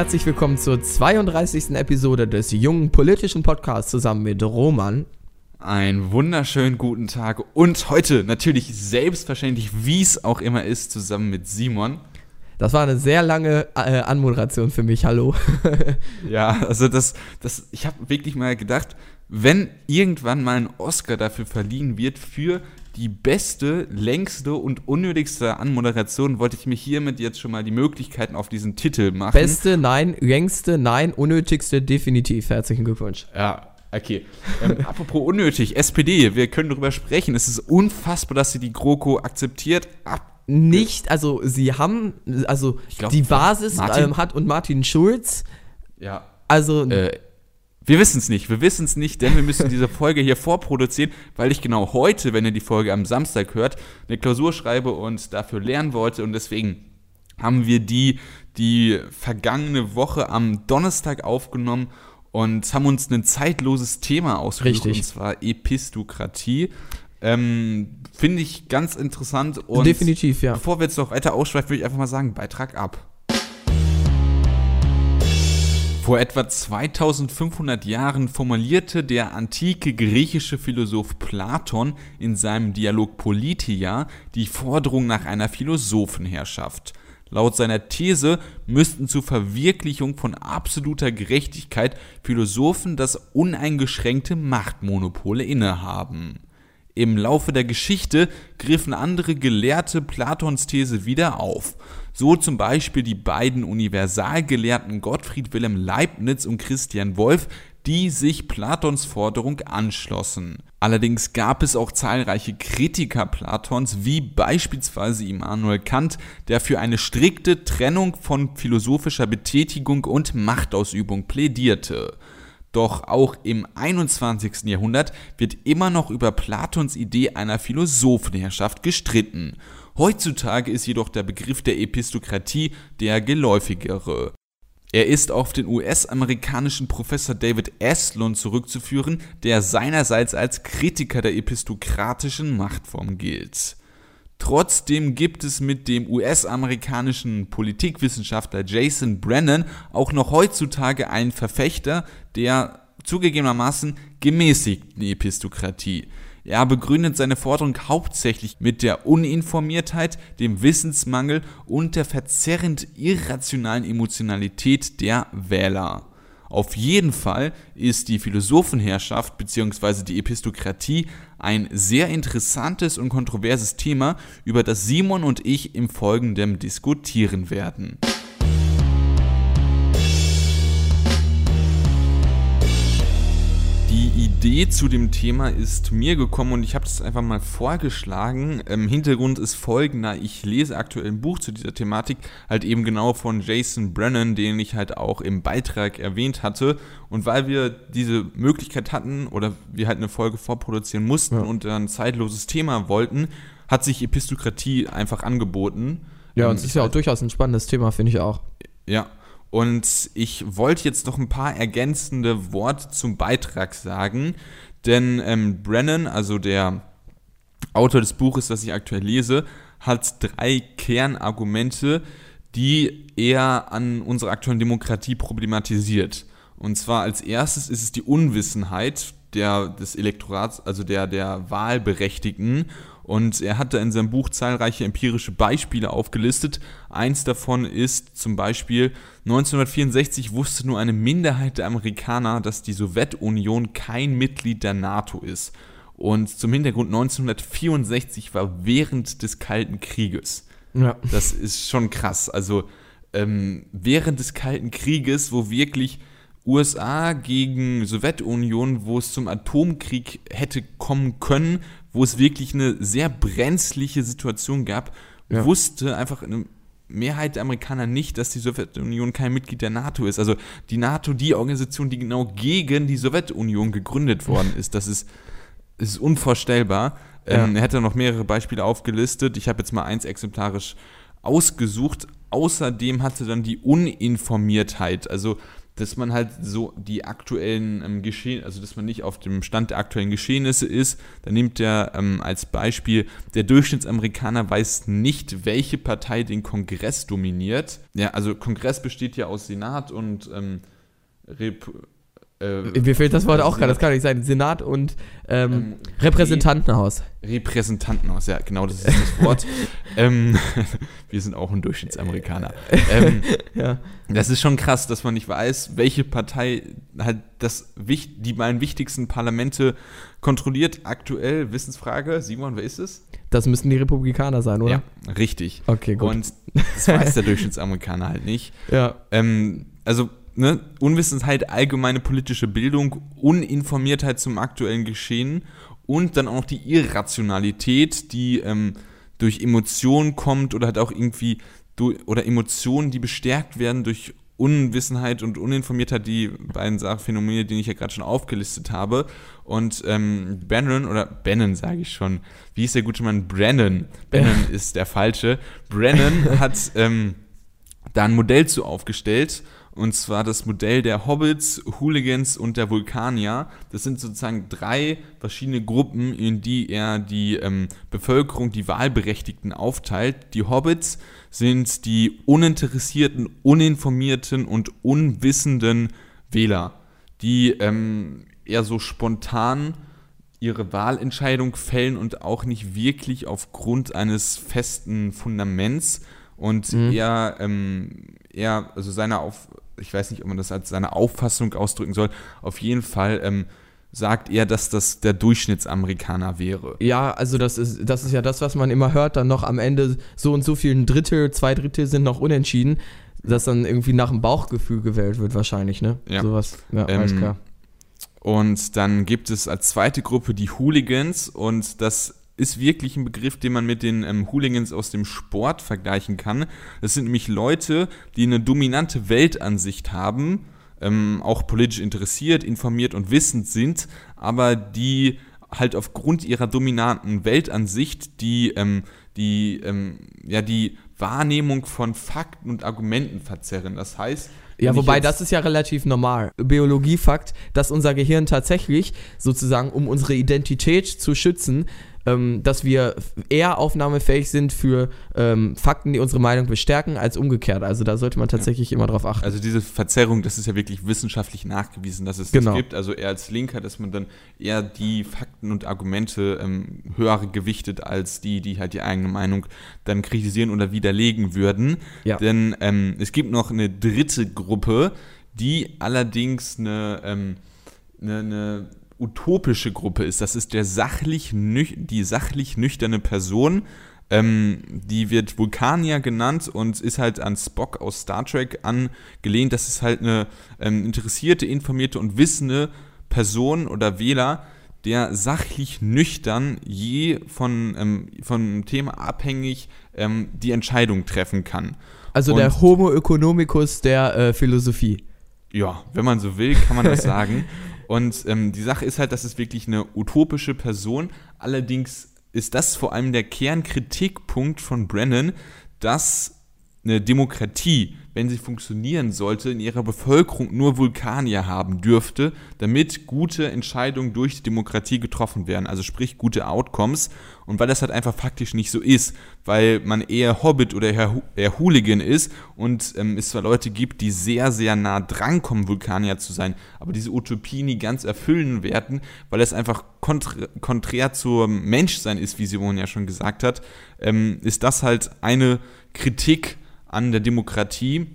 herzlich willkommen zur 32. Episode des jungen politischen Podcasts zusammen mit Roman. Einen wunderschönen guten Tag und heute natürlich selbstverständlich, wie es auch immer ist, zusammen mit Simon. Das war eine sehr lange äh, Anmoderation für mich, hallo. ja, also das, das ich habe wirklich mal gedacht, wenn irgendwann mal ein Oscar dafür verliehen wird für die beste, längste und unnötigste Anmoderation, wollte ich mir hiermit jetzt schon mal die Möglichkeiten auf diesen Titel machen. Beste, nein, längste, nein, unnötigste, definitiv. Herzlichen Glückwunsch. Ja, Okay. Ähm, apropos unnötig, SPD, wir können darüber sprechen. Es ist unfassbar, dass sie die GroKo akzeptiert. Ab nicht, also sie haben, also glaub, die Basis ähm, hat und Martin Schulz. Ja. Also. Äh, wir wissen es nicht, wir wissen es nicht, denn wir müssen diese Folge hier vorproduzieren, weil ich genau heute, wenn ihr die Folge am Samstag hört, eine Klausur schreibe und dafür lernen wollte und deswegen haben wir die die vergangene Woche am Donnerstag aufgenommen und haben uns ein zeitloses Thema ausgesucht, Richtig. und zwar Epistokratie. Ähm, Finde ich ganz interessant. Und Definitiv, ja. Bevor wir jetzt noch weiter ausschweifen, würde ich einfach mal sagen, Beitrag ab. Vor etwa 2500 Jahren formulierte der antike griechische Philosoph Platon in seinem Dialog Politia die Forderung nach einer Philosophenherrschaft. Laut seiner These müssten zur Verwirklichung von absoluter Gerechtigkeit Philosophen das uneingeschränkte Machtmonopol innehaben. Im Laufe der Geschichte griffen andere Gelehrte Platons These wieder auf, so zum Beispiel die beiden Universalgelehrten Gottfried Wilhelm Leibniz und Christian Wolff, die sich Platons Forderung anschlossen. Allerdings gab es auch zahlreiche Kritiker Platons, wie beispielsweise Immanuel Kant, der für eine strikte Trennung von philosophischer Betätigung und Machtausübung plädierte. Doch auch im 21. Jahrhundert wird immer noch über Platons Idee einer Philosophenherrschaft gestritten. Heutzutage ist jedoch der Begriff der Epistokratie der geläufigere. Er ist auf den US-amerikanischen Professor David Eslund zurückzuführen, der seinerseits als Kritiker der epistokratischen Machtform gilt. Trotzdem gibt es mit dem US-amerikanischen Politikwissenschaftler Jason Brennan auch noch heutzutage einen Verfechter der zugegebenermaßen gemäßigten Epistokratie. Er begründet seine Forderung hauptsächlich mit der Uninformiertheit, dem Wissensmangel und der verzerrend irrationalen Emotionalität der Wähler. Auf jeden Fall ist die Philosophenherrschaft bzw. die Epistokratie ein sehr interessantes und kontroverses Thema, über das Simon und ich im Folgenden diskutieren werden. Idee zu dem Thema ist mir gekommen und ich habe es einfach mal vorgeschlagen. Ähm, Hintergrund ist folgender. Ich lese aktuell ein Buch zu dieser Thematik, halt eben genau von Jason Brennan, den ich halt auch im Beitrag erwähnt hatte. Und weil wir diese Möglichkeit hatten oder wir halt eine Folge vorproduzieren mussten ja. und ein zeitloses Thema wollten, hat sich Epistokratie einfach angeboten. Ja, und es ist ja auch durchaus ein spannendes Thema, finde ich auch. Ja, und ich wollte jetzt noch ein paar ergänzende Worte zum Beitrag sagen, denn ähm, Brennan, also der Autor des Buches, das ich aktuell lese, hat drei Kernargumente, die er an unserer aktuellen Demokratie problematisiert. Und zwar als erstes ist es die Unwissenheit der, des Elektorats, also der, der Wahlberechtigten und er hat da in seinem Buch zahlreiche empirische Beispiele aufgelistet. Eins davon ist zum Beispiel, 1964 wusste nur eine Minderheit der Amerikaner, dass die Sowjetunion kein Mitglied der NATO ist. Und zum Hintergrund 1964 war während des Kalten Krieges. Ja. Das ist schon krass. Also ähm, während des Kalten Krieges, wo wirklich USA gegen Sowjetunion, wo es zum Atomkrieg hätte kommen können, wo es wirklich eine sehr brenzliche Situation gab, ja. wusste einfach eine Mehrheit der Amerikaner nicht, dass die Sowjetunion kein Mitglied der NATO ist. Also die NATO, die Organisation, die genau gegen die Sowjetunion gegründet worden ist, das ist, ist unvorstellbar. Ja. Ähm, er hätte noch mehrere Beispiele aufgelistet. Ich habe jetzt mal eins exemplarisch ausgesucht. Außerdem hatte dann die Uninformiertheit, also dass man halt so die aktuellen ähm, Geschehen, also dass man nicht auf dem Stand der aktuellen Geschehnisse ist. Da nimmt er ähm, als Beispiel, der Durchschnittsamerikaner weiß nicht, welche Partei den Kongress dominiert. Ja, also Kongress besteht ja aus Senat und ähm, Rep äh, Mir fehlt das Wort auch gerade, das kann nicht sein. Senat und ähm, ähm, Repräsentantenhaus. Repräsentantenhaus, ja, genau, das ist das Wort. ähm, wir sind auch ein Durchschnittsamerikaner. Ähm, ja. Das ist schon krass, dass man nicht weiß, welche Partei halt das, die beiden wichtigsten Parlamente kontrolliert. Aktuell, Wissensfrage, Simon, wer ist es? Das müssten die Republikaner sein, oder? Ja, richtig. Okay, gut. Und das weiß der Durchschnittsamerikaner halt nicht. Ja. Ähm, also ne, Unwissenheit, allgemeine politische Bildung, Uninformiertheit zum aktuellen Geschehen und dann auch noch die Irrationalität, die ähm, durch Emotionen kommt oder halt auch irgendwie durch, oder Emotionen, die bestärkt werden durch Unwissenheit und Uninformiertheit, die beiden Phänomene, die ich ja gerade schon aufgelistet habe. Und ähm, Bannon, oder Bannon sage ich schon, wie ist der gute Mann? Brennan. Bannon ist der falsche. Brennan hat ähm, da ein Modell zu aufgestellt und zwar das Modell der Hobbits, Hooligans und der Vulkanier. Das sind sozusagen drei verschiedene Gruppen, in die er die ähm, Bevölkerung, die Wahlberechtigten aufteilt. Die Hobbits sind die uninteressierten, uninformierten und unwissenden Wähler, die ähm, eher so spontan ihre Wahlentscheidung fällen und auch nicht wirklich aufgrund eines festen Fundaments und mhm. eher, ähm, eher, also seiner auf, ich weiß nicht, ob man das als seine Auffassung ausdrücken soll, auf jeden Fall ähm, sagt er, dass das der Durchschnittsamerikaner wäre. Ja, also das ist, das ist ja das, was man immer hört, dann noch am Ende so und so viel ein Drittel, zwei Drittel sind noch unentschieden, dass dann irgendwie nach dem Bauchgefühl gewählt wird wahrscheinlich, ne? Ja. Sowas, ja, ähm, alles klar. Und dann gibt es als zweite Gruppe die Hooligans und das ist wirklich ein Begriff, den man mit den ähm, Hooligans aus dem Sport vergleichen kann. Das sind nämlich Leute, die eine dominante Weltansicht haben, ähm, auch politisch interessiert, informiert und wissend sind, aber die halt aufgrund ihrer dominanten Weltansicht die, ähm, die, ähm, ja, die Wahrnehmung von Fakten und Argumenten verzerren. Das heißt, ja, wobei das ist ja relativ normal. Biologiefakt, dass unser Gehirn tatsächlich sozusagen, um unsere Identität zu schützen, ähm, dass wir eher aufnahmefähig sind für ähm, Fakten, die unsere Meinung bestärken, als umgekehrt. Also da sollte man tatsächlich ja. immer drauf achten. Also diese Verzerrung, das ist ja wirklich wissenschaftlich nachgewiesen, dass es genau. das gibt. Also eher als Linker, dass man dann eher die Fakten und Argumente ähm, höher gewichtet als die, die halt die eigene Meinung dann kritisieren oder widerlegen würden. Ja. Denn ähm, es gibt noch eine dritte Gruppe, die allerdings eine, ähm, eine, eine utopische Gruppe ist. Das ist der sachlich die sachlich nüchterne Person. Ähm, die wird Vulkanier genannt und ist halt an Spock aus Star Trek angelehnt. Das ist halt eine ähm, interessierte, informierte und wissende Person oder Wähler, der sachlich nüchtern je von, ähm, von Thema abhängig ähm, die Entscheidung treffen kann. Also und der Homo economicus der äh, Philosophie. Ja, wenn man so will, kann man das sagen. Und ähm, die Sache ist halt, das ist wirklich eine utopische Person. Allerdings ist das vor allem der Kernkritikpunkt von Brennan, dass eine Demokratie wenn sie funktionieren sollte, in ihrer Bevölkerung nur Vulkanier haben dürfte, damit gute Entscheidungen durch die Demokratie getroffen werden, also sprich gute Outcomes. Und weil das halt einfach faktisch nicht so ist, weil man eher Hobbit oder eher, Hooligan ist und ähm, es zwar Leute gibt, die sehr, sehr nah drankommen, Vulkanier zu sein, aber diese Utopie nie ganz erfüllen werden, weil es einfach konträr, konträr zum Menschsein ist, wie Simon ja schon gesagt hat, ähm, ist das halt eine Kritik an der Demokratie.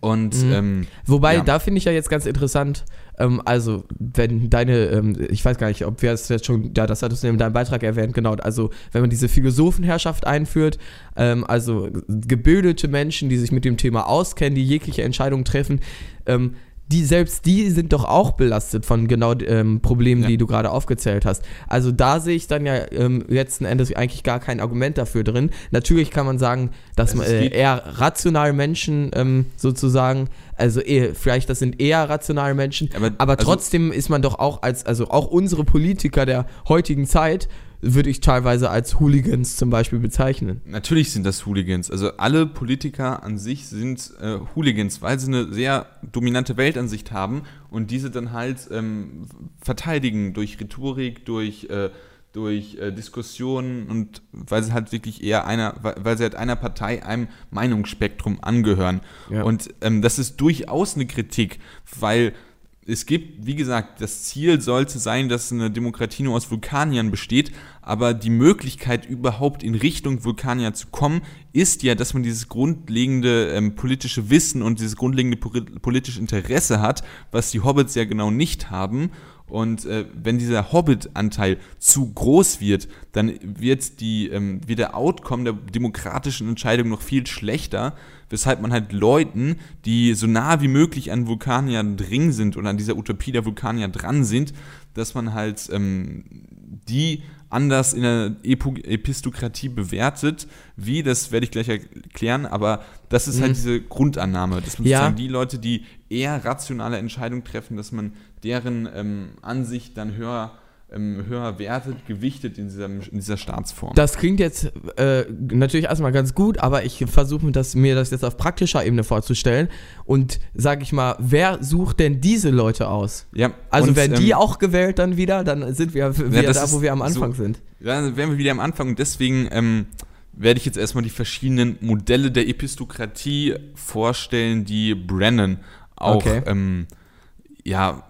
Und mhm. ähm, wobei, ja. da finde ich ja jetzt ganz interessant, ähm, also wenn deine, ähm, ich weiß gar nicht, ob wir es jetzt schon, ja, das hattest du in deinem Beitrag erwähnt, genau, also wenn man diese Philosophenherrschaft einführt, ähm, also gebildete Menschen, die sich mit dem Thema auskennen, die jegliche Entscheidung treffen, ähm, die selbst die sind doch auch belastet von genau ähm, Problemen, ja. die du gerade aufgezählt hast. Also da sehe ich dann ja ähm, letzten Endes eigentlich gar kein Argument dafür drin. Natürlich kann man sagen, dass man, äh, eher rationale Menschen ähm, sozusagen, also eher, vielleicht das sind eher rationale Menschen, aber, aber also trotzdem ist man doch auch als, also auch unsere Politiker der heutigen Zeit würde ich teilweise als Hooligans zum Beispiel bezeichnen. Natürlich sind das Hooligans. Also alle Politiker an sich sind äh, Hooligans, weil sie eine sehr dominante Weltansicht haben und diese dann halt ähm, verteidigen durch Rhetorik, durch, äh, durch äh, Diskussionen und weil sie halt wirklich eher einer, weil, sie halt einer Partei, einem Meinungsspektrum angehören. Ja. Und ähm, das ist durchaus eine Kritik, weil es gibt, wie gesagt, das Ziel sollte sein, dass eine Demokratie nur aus Vulkaniern besteht, aber die Möglichkeit, überhaupt in Richtung Vulkanier zu kommen, ist ja, dass man dieses grundlegende ähm, politische Wissen und dieses grundlegende poli- politische Interesse hat, was die Hobbits ja genau nicht haben. Und äh, wenn dieser Hobbit-Anteil zu groß wird, dann wird, die, ähm, wird der Outcome der demokratischen Entscheidung noch viel schlechter, weshalb man halt Leuten, die so nah wie möglich an Vulkanier dring sind oder an dieser Utopie der Vulkanier dran sind, dass man halt ähm, die anders in der Epo Epistokratie bewertet. Wie, das werde ich gleich erklären, aber das ist halt diese Grundannahme, dass man Ja. sozusagen die Leute, die eher rationale Entscheidungen treffen, dass man deren ähm, Ansicht dann höher, höher wertet, gewichtet in, diesem, in dieser Staatsform. Das klingt jetzt äh, natürlich erstmal ganz gut, aber ich versuche mir das, mir das jetzt auf praktischer Ebene vorzustellen. Und sage ich mal, wer sucht denn diese Leute aus? ja, Also und, werden die ähm, auch gewählt dann wieder, dann sind wir wieder das da, wo wir am Anfang so- sind. Dann wären wir wieder am Anfang und deswegen ähm, werde ich jetzt erstmal die verschiedenen Modelle der Epistokratie vorstellen, die Brennan auch Okay. ähm, ja,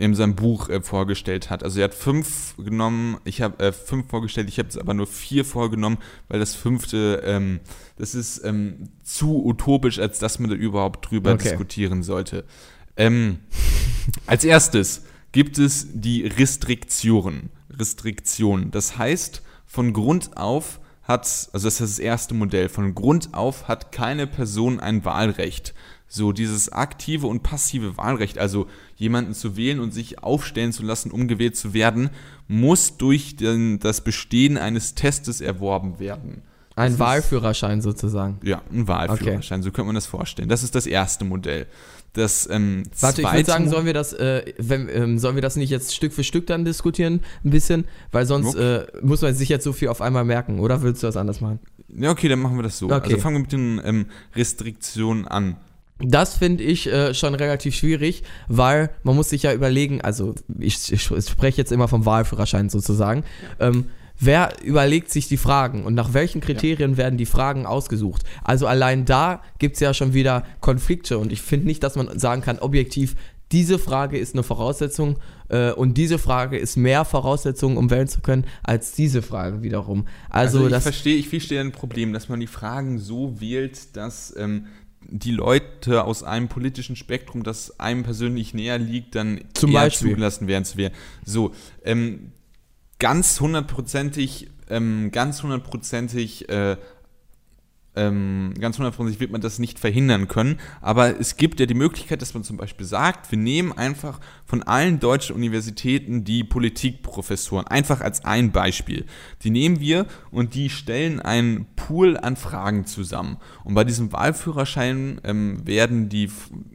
in seinem Buch äh, vorgestellt hat. Also er hat fünf genommen, ich habe äh, fünf vorgestellt, ich habe jetzt aber nur vier vorgenommen, weil das fünfte, ähm, das ist ähm, zu utopisch, als dass man da überhaupt drüber Okay. diskutieren sollte. Ähm, als erstes gibt es die Restriktionen. Restriktionen. Das heißt, von Grund auf hat, also das ist das erste Modell, von Grund auf hat keine Person ein Wahlrecht. So dieses aktive und passive Wahlrecht, also jemanden zu wählen und sich aufstellen zu lassen, um gewählt zu werden, muss durch den, das Bestehen eines Testes erworben werden. Ein Das ist- Wahlführerschein sozusagen. Ja, ein Wahlführerschein, so könnte man das vorstellen. Das ist das erste Modell. Das ähm, Warte, ich würde sagen, sollen wir das, äh, wenn, ähm, sollen wir das nicht jetzt Stück für Stück dann diskutieren, ein bisschen? Weil sonst äh, muss man sich jetzt so viel auf einmal merken, oder willst du das anders machen? Ja, okay, dann machen wir das so. Okay. Also fangen wir mit den ähm, Restriktionen an. Das finde ich äh, schon relativ schwierig, weil man muss sich ja überlegen, also ich, ich, spreche jetzt immer vom Wahlführerschein sozusagen, ähm, wer überlegt sich die Fragen und nach welchen Kriterien werden die Fragen ausgesucht? Also allein da gibt es ja schon wieder Konflikte und ich finde nicht, dass man sagen kann, objektiv, diese Frage ist eine Voraussetzung äh, und diese Frage ist mehr Voraussetzung, um wählen zu können, als diese Frage wiederum. Also, Also, ich verstehe, ich verstehe ein Problem, dass man die Fragen so wählt, dass ähm, die Leute aus einem politischen Spektrum, das einem persönlich näher liegt, dann Zum eher Beispiel. zugelassen werden zu wählen. So, ähm, ganz hundertprozentig, ähm, ganz hundertprozentig, äh, ähm, ganz hundertprozentig wird man das nicht verhindern können, aber es gibt ja die Möglichkeit, dass man zum Beispiel sagt, wir nehmen einfach von allen deutschen Universitäten die Politikprofessoren, einfach als ein Beispiel. Die nehmen wir und die stellen einen Pool an Fragen zusammen. Und bei diesem Wahlführerschein ähm, werden die,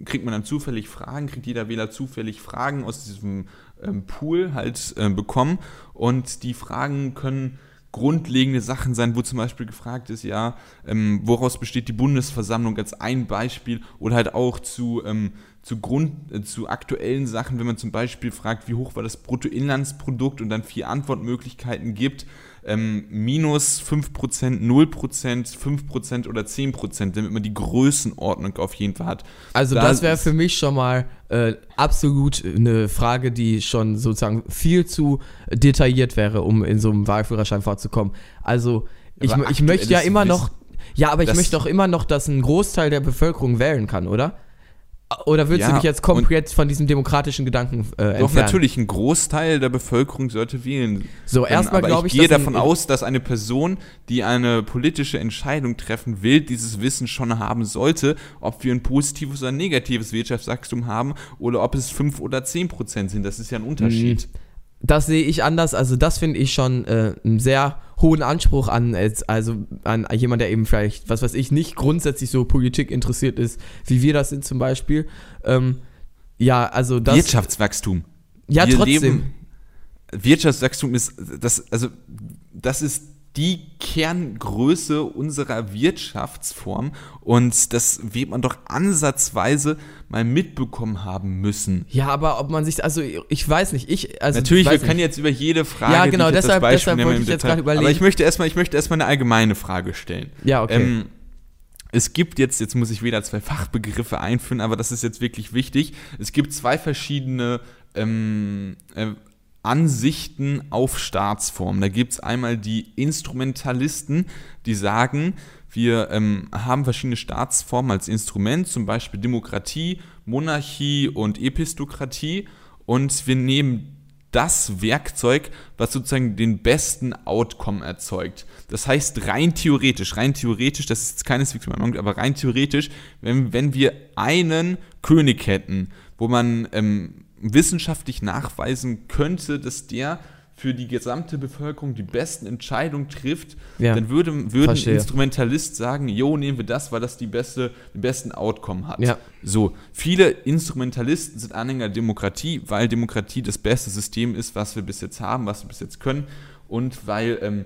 kriegt man dann zufällig Fragen, kriegt jeder Wähler zufällig Fragen aus diesem ähm, Pool halt äh, bekommen und die Fragen können grundlegende Sachen sein, wo zum Beispiel gefragt ist, ja, ähm, woraus besteht die Bundesversammlung als ein Beispiel oder halt auch zu, ähm, zu Grund, äh, zu aktuellen Sachen, wenn man zum Beispiel fragt, wie hoch war das Bruttoinlandsprodukt und dann vier Antwortmöglichkeiten gibt, ähm, minus 5%, 0%, 5% oder 10%, damit man die Größenordnung auf jeden Fall hat. Also Da das wäre für mich schon mal äh, absolut eine Frage, die schon sozusagen viel zu detailliert wäre, um in so einem Wahlführerschein vorzukommen. Also ich, ich möchte ja immer noch, ja, aber ich das- möchte doch immer noch, dass ein Großteil der Bevölkerung wählen kann, oder? Oder willst Ja, du dich jetzt komplett von diesem demokratischen Gedanken äh, entfernen? Doch natürlich, ein Großteil der Bevölkerung sollte wählen. So, erstmal aber glaube ich, ich gehe dass ein- davon aus, dass eine Person, die eine politische Entscheidung treffen will, dieses Wissen schon haben sollte, ob wir ein positives oder ein negatives Wirtschaftswachstum haben oder ob es 5 oder 10 Prozent sind. Das ist ja ein Unterschied. Das sehe ich anders. Also das finde ich schon äh, einen sehr hohen Anspruch an, also an jemand, der eben vielleicht, was weiß ich, nicht grundsätzlich so Politik interessiert ist, wie wir das sind zum Beispiel. Ähm, ja, also das. Wirtschaftswachstum. ja, wir trotzdem. leben- Wirtschaftswachstum ist, das, also, das ist die Kerngröße unserer Wirtschaftsform und das wird man doch ansatzweise mal mitbekommen haben müssen. Ja, aber ob man sich, also ich weiß nicht, ich, also Natürlich, wir weiß können nicht. jetzt über jede Frage, Ja, genau, deshalb- deshalb wollte ich jetzt Detail- gerade überlegen. Aber ich möchte erstmal, ich möchte erstmal eine allgemeine Frage stellen. Ja, okay. Ähm, es gibt jetzt, jetzt muss ich wieder zwei Fachbegriffe einführen, aber das ist jetzt wirklich wichtig. Es gibt zwei verschiedene ähm, äh, Ansichten auf Staatsformen. Da gibt es einmal die Instrumentalisten, die sagen, wir ähm, haben verschiedene Staatsformen als Instrument, zum Beispiel Demokratie, Monarchie und Epistokratie. Und wir nehmen das Werkzeug, was sozusagen den besten Outcome erzeugt. Das heißt, rein theoretisch, rein theoretisch, das ist jetzt keineswegs mein Meinung, aber rein theoretisch, wenn, wenn wir einen König hätten, wo man ähm, wissenschaftlich nachweisen könnte, dass der für die gesamte Bevölkerung die besten Entscheidungen trifft, Ja. dann würde, würde ein. Instrumentalist sagen, jo, nehmen wir das, weil das die beste, den besten Outcome hat. Ja. So, viele Instrumentalisten sind Anhänger der Demokratie, weil Demokratie das beste System ist, was wir bis jetzt haben, was wir bis jetzt können und weil ähm,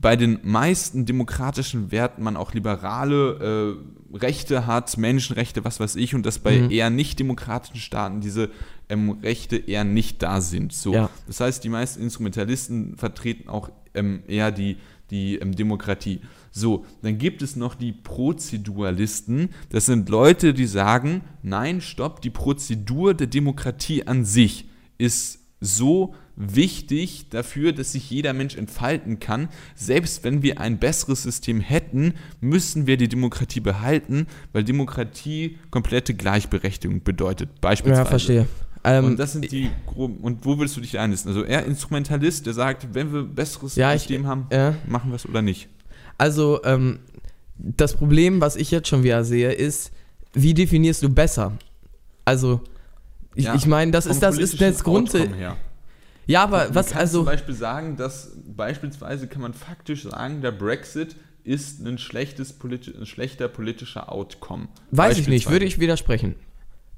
bei den meisten demokratischen Werten man auch liberale äh, Rechte hat, Menschenrechte, was weiß ich, und dass bei Mhm. eher nicht demokratischen Staaten diese ähm, Rechte eher nicht da sind. So. Ja. Das heißt, die meisten Instrumentalisten vertreten auch ähm, eher die, die ähm, Demokratie. So, dann gibt es noch die Prozeduralisten. Das sind Leute, die sagen, nein, stopp, die Prozedur der Demokratie an sich ist so wichtig dafür, dass sich jeder Mensch entfalten kann. Selbst wenn wir ein besseres System hätten, müssen wir die Demokratie behalten, weil Demokratie komplette Gleichberechtigung bedeutet. Beispielsweise. ja, verstehe. Ähm, Und das sind die groben. Und wo würdest du dich einlisten? Also eher Instrumentalist, der sagt, wenn wir ein besseres Ja, ich- System haben, ja. machen wir es oder nicht. Also, ähm, das Problem, was ich jetzt schon wieder sehe, ist, wie definierst du besser? Also, ich, Ja, ich meine, das ist das ist das Grund. Ja, aber Man was kann also zum Beispiel sagen, dass beispielsweise kann man faktisch sagen, der Brexit ist ein schlechtes politi ein schlechter politischer Outcome. weiß ich nicht, würde ich widersprechen.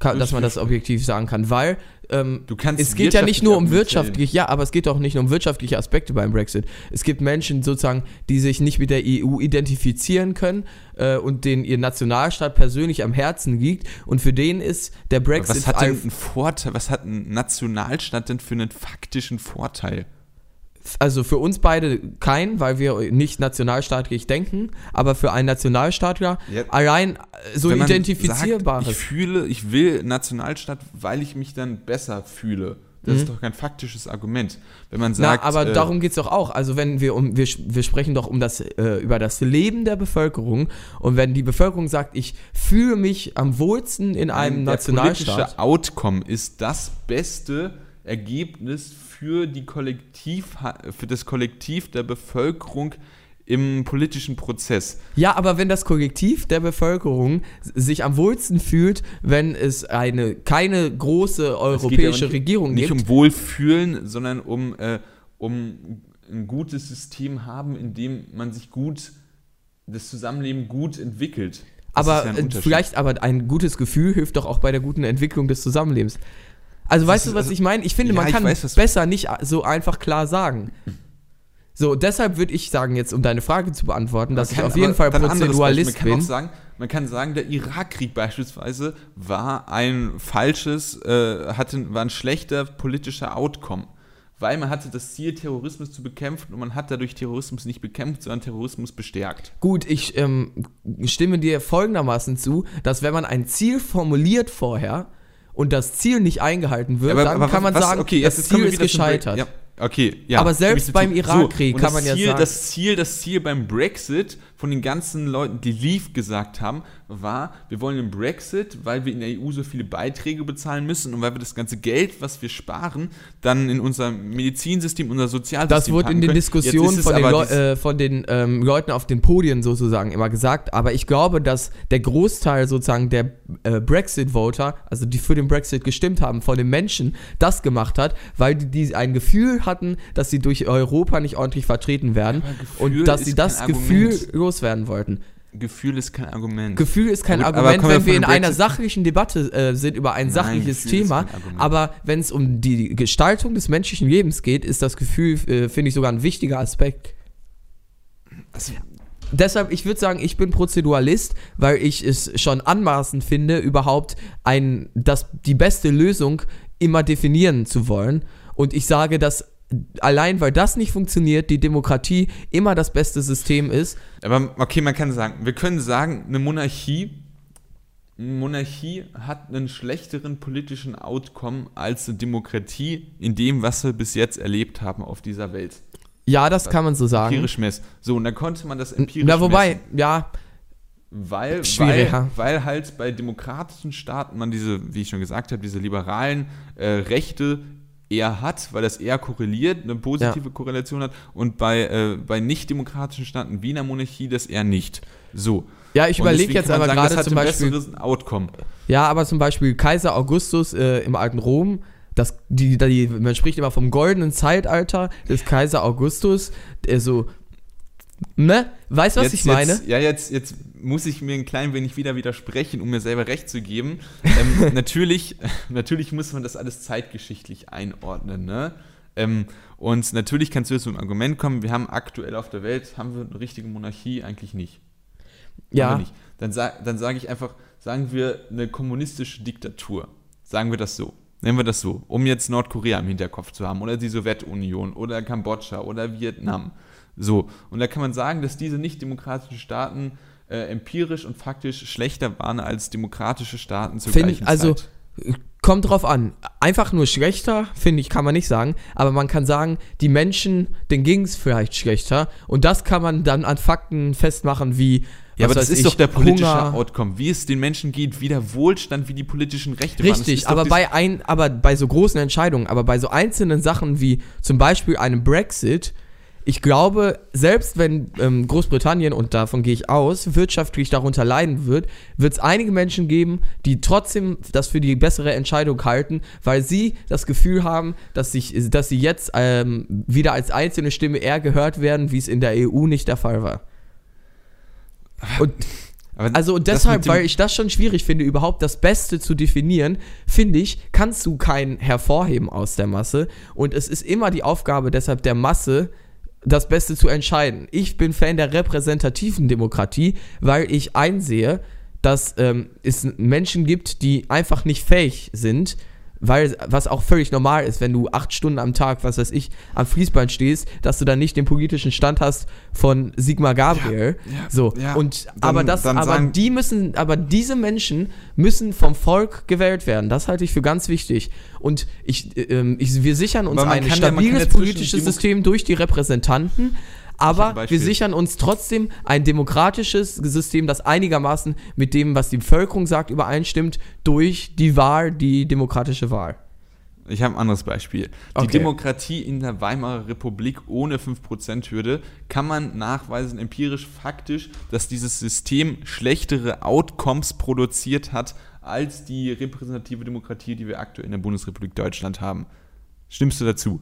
Ka- Würdest dass man das objektiv sagen kann, weil ähm, Du kannst es geht ja nicht nur um wirtschaftlich wirtschaftlich, ja, aber es geht auch nicht nur um wirtschaftliche Aspekte beim Brexit. Es gibt Menschen sozusagen, die sich nicht mit der EU identifizieren können äh, und denen ihr Nationalstaat persönlich am Herzen liegt und für den ist der Brexit Was hat denn ein Vorteil, was hat ein Nationalstaat denn für einen faktischen Vorteil? Also für uns beide kein, weil wir nicht nationalstaatlich denken, aber für einen Nationalstaatler Ja. allein äh, so identifizierbares. Sagt, ich fühle, ich will Nationalstaat, weil ich mich dann besser fühle. Das ist doch kein faktisches Argument. Wenn man sagt, Mhm. Na, aber äh, darum geht es doch auch. Also wenn wir um, wir, wir sprechen doch um das, äh, über das Leben der Bevölkerung und wenn die Bevölkerung sagt, ich fühle mich am wohlsten in einem der Nationalstaat. politische Outcome ist das beste Ergebnis für, die Kollektiv, für das Kollektiv der Bevölkerung im politischen Prozess. Ja, aber wenn das Kollektiv der Bevölkerung sich am wohlsten fühlt, wenn es eine keine große europäische nicht, Regierung nicht gibt. um Wohlfühlen, sondern um, äh, um ein gutes System haben, in dem man sich gut, das Zusammenleben gut entwickelt. Das aber ja äh, vielleicht, aber ein gutes Gefühl hilft doch auch bei der guten Entwicklung des Zusammenlebens. Also weißt ist- du, was also- ich meine? Ich finde, Ja, man kann weiß, besser nicht so einfach klar sagen. So, deshalb würde ich sagen, jetzt um deine Frage zu beantworten, dass Man ich kann auf jeden Fall. Prozeduralist man kann bin. Auch sagen, man kann sagen, der Irakkrieg beispielsweise war ein falsches, äh, hatte, war ein schlechter politischer Outcome. Weil man hatte das Ziel, Terrorismus zu bekämpfen und man hat dadurch Terrorismus nicht bekämpft, sondern Terrorismus bestärkt. Gut, ich ähm, stimme dir folgendermaßen zu, dass wenn man ein Ziel formuliert vorher und das Ziel nicht eingehalten wird, dann kann man was- sagen, okay, das Ziel ist gescheitert. Ja, okay, ja. Aber selbst beim. Irakkrieg und kann man ja Ziel, sagen- Das Ziel, das Ziel beim Brexit von den ganzen Leuten, die Leave gesagt haben, war, wir wollen den Brexit, weil wir in der EU so viele Beiträge bezahlen müssen und weil wir das ganze Geld, was wir sparen, dann in unser Medizinsystem, unser Sozialsystem Das wurde in den können. Diskussionen von den, Leu äh, von den ähm, Leuten auf den Podien sozusagen immer gesagt, aber ich glaube, dass der Großteil sozusagen der äh, Brexit-Voter, also die für den Brexit gestimmt haben, von den Menschen, das gemacht hat, weil die, die ein Gefühl hatten, dass sie durch Europa nicht ordentlich vertreten werden und dass sie das Gefühl. Loswerden wollten. Gefühl ist kein Argument. Gefühl ist kein gut, Argument, wenn wir in einer sachlichen Debatte äh, sind über ein Nein, sachliches Gefühl Thema. Aber wenn es um die Gestaltung des menschlichen Lebens geht, ist das Gefühl, äh, finde ich, sogar ein wichtiger Aspekt. Also, Deshalb, ich würde sagen, ich bin Prozeduralist, weil ich es schon anmaßend finde, überhaupt ein, das, die beste Lösung immer definieren zu wollen. Und ich sage, dass allein weil das nicht funktioniert, die Demokratie immer das beste System ist. aber okay, man kann sagen, wir können sagen, eine Monarchie, eine Monarchie hat einen schlechteren politischen Outcome als eine Demokratie in dem, was wir bis jetzt erlebt haben auf dieser Welt. Ja, das kann man so sagen. Empirisch messen. So, und dann konnte man das empirisch Na, wobei, messen. ja, Weil, Schwierig, weil, weil halt bei demokratischen Staaten man diese, wie ich schon gesagt habe, diese liberalen äh, Rechte eher hat, weil das eher korreliert, eine positive Korrelation hat und bei, äh, bei nicht-demokratischen Staaten wie in der Monarchie das eher nicht. So. ja, ich überlege jetzt aber sagen, gerade zum Beispiel. Outcome. Ja, aber zum Beispiel Kaiser Augustus äh, im alten Rom, das, die, die, man spricht immer vom goldenen Zeitalter des Kaiser Augustus, der so, ne? Weißt du, was jetzt, ich meine? Jetzt, ja, jetzt, jetzt muss ich mir ein klein wenig wieder widersprechen, um mir selber recht zu geben. ähm, natürlich, natürlich muss man das alles zeitgeschichtlich einordnen, ne? Ähm, und natürlich kannst du jetzt so ein Argument kommen, wir haben aktuell auf der Welt, haben wir eine richtige Monarchie? Eigentlich nicht. Ja, nicht. Dann, sa dann sage ich einfach, sagen wir eine kommunistische Diktatur. Sagen wir das so. Nennen wir das so, um jetzt Nordkorea im Hinterkopf zu haben oder die Sowjetunion oder Kambodscha oder Vietnam. So, und da kann man sagen, dass diese nicht demokratischen Staaten äh, empirisch und faktisch schlechter waren als demokratische Staaten zur Find- also, Zeit. kommt drauf an. Einfach nur schlechter, finde ich, kann man nicht sagen. Aber man kann sagen, die Menschen, denen ging es vielleicht schlechter. Und das kann man dann an Fakten festmachen, wie. Ja, aber das ist ich, doch der politische Hunger. Outcome, wie es den Menschen geht, wie der Wohlstand, wie die politischen Rechte Richtig, aber bei, ein, aber bei so großen Entscheidungen, aber bei so einzelnen Sachen wie zum Beispiel einem Brexit, ich glaube, selbst wenn ähm, Großbritannien, und davon gehe ich aus, wirtschaftlich darunter leiden wird, wird es einige Menschen geben, die trotzdem das für die bessere Entscheidung halten, weil sie das Gefühl haben, dass, sich, dass sie jetzt ähm, wieder als einzelne Stimme eher gehört werden, wie es in der EU nicht der Fall war. Und aber also deshalb, weil ich das schon schwierig finde, überhaupt das Beste zu definieren, finde ich, kannst du keinen hervorheben aus der Masse. Und es ist immer die Aufgabe deshalb der Masse, das Beste zu entscheiden. Ich bin Fan der repräsentativen Demokratie, weil ich einsehe, dass ähm, es Menschen gibt, die einfach nicht fähig sind, weil, was auch völlig normal ist, wenn du acht Stunden am Tag, was weiß ich, am Fließband stehst, dass du dann nicht den politischen Stand hast von Sigmar Gabriel. ja, so, ja. und Dann- aber das, aber die müssen, aber diese Menschen müssen vom Volk gewählt werden. Das halte ich für ganz wichtig. Und ich, äh, ich wir sichern uns ein ja- stabiles ja politisches System durch die Repräsentanten. Aber wir sichern uns trotzdem ein demokratisches System, das einigermaßen mit dem, was die Bevölkerung sagt, übereinstimmt, durch die Wahl, die demokratische Wahl. Ich habe ein anderes Beispiel. Die Okay. Demokratie in der Weimarer Republik ohne 5%-Hürde kann man nachweisen, empirisch, faktisch, dass dieses System schlechtere Outcomes produziert hat als die repräsentative Demokratie, die wir aktuell in der Bundesrepublik Deutschland haben. Stimmst du dazu?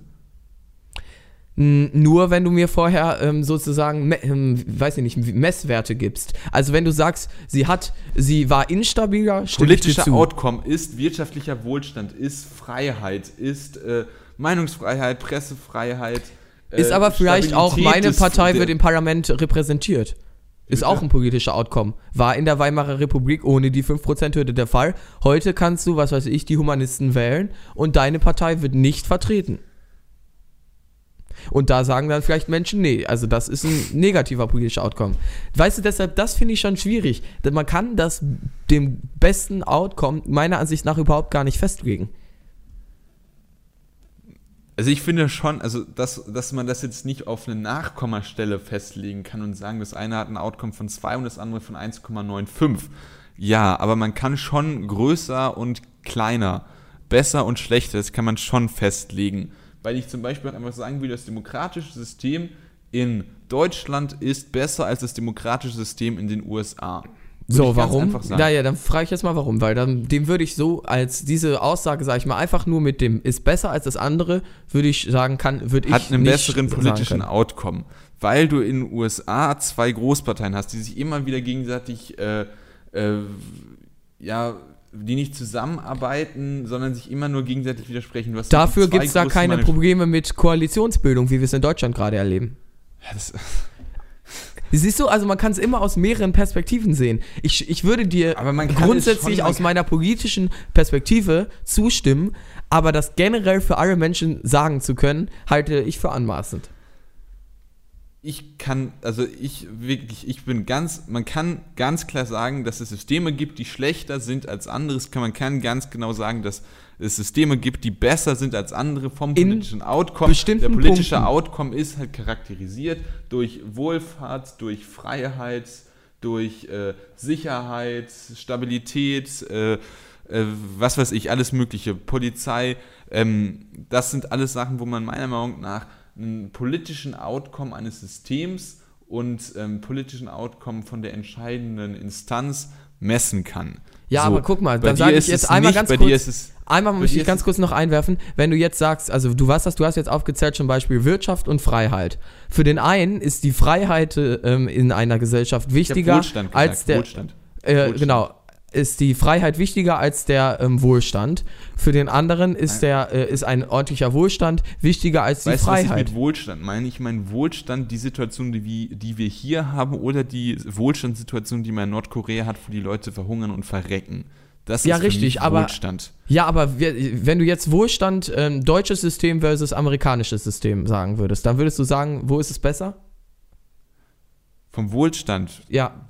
Nur wenn du mir vorher ähm, sozusagen, ähm, weiß ich nicht, Messwerte gibst. Also wenn du sagst, sie hat, sie war instabiler, Politischer. Outcome ist wirtschaftlicher Wohlstand, ist Freiheit, ist äh, Meinungsfreiheit, Pressefreiheit. äh, Ist aber vielleicht auch, Stabilität meine des- Partei wird im Parlament repräsentiert. Ist Bitte? auch ein politischer Outcome. War in der Weimarer Republik ohne die 5%-Hürde der Fall. Heute kannst du, was weiß ich, die Humanisten wählen und deine Partei wird nicht vertreten. Und da sagen dann vielleicht Menschen, nee, also das ist ein negativer politischer Outcome. Weißt du, deshalb, das finde ich schon schwierig. Denn man kann das dem besten Outcome meiner Ansicht nach überhaupt gar nicht festlegen. Also ich finde schon, also dass, dass man das jetzt nicht auf eine Nachkommastelle festlegen kann und sagen, das eine hat ein Outcome von 2 und das andere von 1,95. Ja, aber man kann schon größer und kleiner, besser und schlechter, das kann man schon festlegen. Weil ich zum Beispiel einfach sagen will, das demokratische System in Deutschland ist besser als das demokratische System in den USA. So, warum? Ja, ja, dann frage ich jetzt mal warum, weil dann dem würde ich so als diese Aussage, sage ich mal, einfach nur mit dem ist besser als das andere, würde ich sagen, kann, würde ich hat einen besseren politischen Outcome, weil du in den USA zwei Großparteien hast, die sich immer wieder gegenseitig äh, äh, ja die nicht zusammenarbeiten, sondern sich immer nur gegenseitig widersprechen. Dafür gibt es da keine Probleme mit Koalitionsbildung, wie wir es in Deutschland gerade erleben. Ja, das Siehst du, also man kann es immer aus mehreren Perspektiven sehen. Ich, ich würde dir grundsätzlich aus meiner politischen Perspektive zustimmen, aber das generell für alle Menschen sagen zu können, halte ich für anmaßend ich kann, also ich wirklich, ich bin ganz, man kann ganz klar sagen, dass es Systeme gibt, die schlechter sind als andere. Man kann ganz genau sagen, dass es Systeme gibt, die besser sind als andere vom politischen Outcome. Der politische Punkten. Outcome ist halt charakterisiert durch Wohlfahrt, durch Freiheit, durch äh, Sicherheit, Stabilität, äh, äh, was weiß ich, alles Mögliche, Polizei. Ähm, das sind alles Sachen, wo man meiner Meinung nach einen politischen Outcome eines Systems und ähm, politischen Outcome von der entscheidenden Instanz messen kann. Ja, so, aber guck mal, dann sage ich jetzt einmal nicht, ganz kurz, einmal muss ich ganz kurz noch einwerfen, wenn du jetzt sagst, also du weißt das, du hast jetzt aufgezählt zum Beispiel Wirtschaft und Freiheit. Für den einen ist die Freiheit ähm, in einer Gesellschaft wichtiger als der Wohlstand. Äh, Wohlstand. Genau, ist die Freiheit wichtiger als der ähm, Wohlstand. Für den anderen ist, der, äh, ist ein ordentlicher Wohlstand wichtiger als die weißt Freiheit. Was ich mit Wohlstand meine? Ich meine Wohlstand, die Situation, die wir, die wir hier haben, oder die Wohlstandssituation, die man in Nordkorea hat, wo die Leute verhungern und verrecken. Das ja, ist richtig, aber, Wohlstand. Ja, aber wir, wenn du jetzt Wohlstand, ähm, deutsches System versus amerikanisches System sagen würdest, dann würdest du sagen, wo ist es besser? Vom Wohlstand? Ja.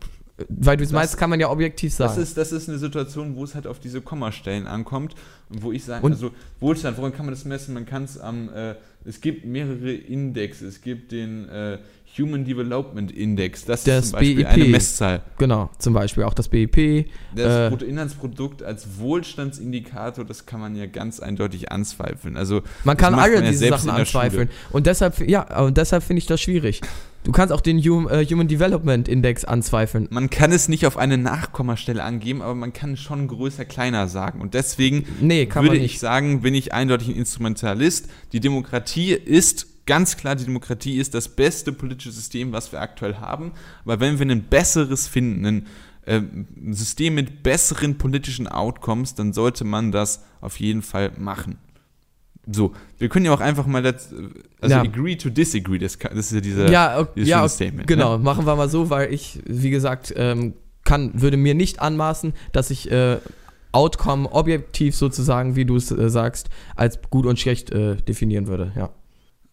Weil du es meinst, kann man ja objektiv sagen. Das ist, das ist eine Situation, wo es halt auf diese Kommastellen ankommt und wo ich sage, also Wohlstand, woran kann man das messen? Man kann es am, äh, es gibt mehrere Index, es gibt den äh, Human Development Index, das, das ist zum Beispiel BIP. eine Messzahl. Genau, zum Beispiel auch das BIP. Das äh, Bruttoinlandsprodukt als Wohlstandsindikator, das kann man ja ganz eindeutig anzweifeln. Also man kann alle diese ja Sachen anzweifeln. Und deshalb, ja, und deshalb finde ich das schwierig. Du kannst auch den Human, äh, Human Development Index anzweifeln. Man kann es nicht auf eine Nachkommastelle angeben, aber man kann schon größer, kleiner sagen. Und deswegen nee, würde ich sagen, bin ich eindeutig ein Instrumentalist. Die Demokratie ist ganz klar, die Demokratie ist das beste politische System, was wir aktuell haben. Aber wenn wir ein besseres finden, ein, äh, ein System mit besseren politischen Outcomes, dann sollte man das auf jeden Fall machen. So, wir können ja auch einfach mal das, also ja. agree to disagree, das, das ist ja dieser ja, okay, ja, Statement. Genau, ne? machen wir mal so, weil ich, wie gesagt, ähm, kann, würde mir nicht anmaßen, dass ich äh, Outcome objektiv sozusagen, wie du es äh, sagst, als gut und schlecht äh, definieren würde, ja.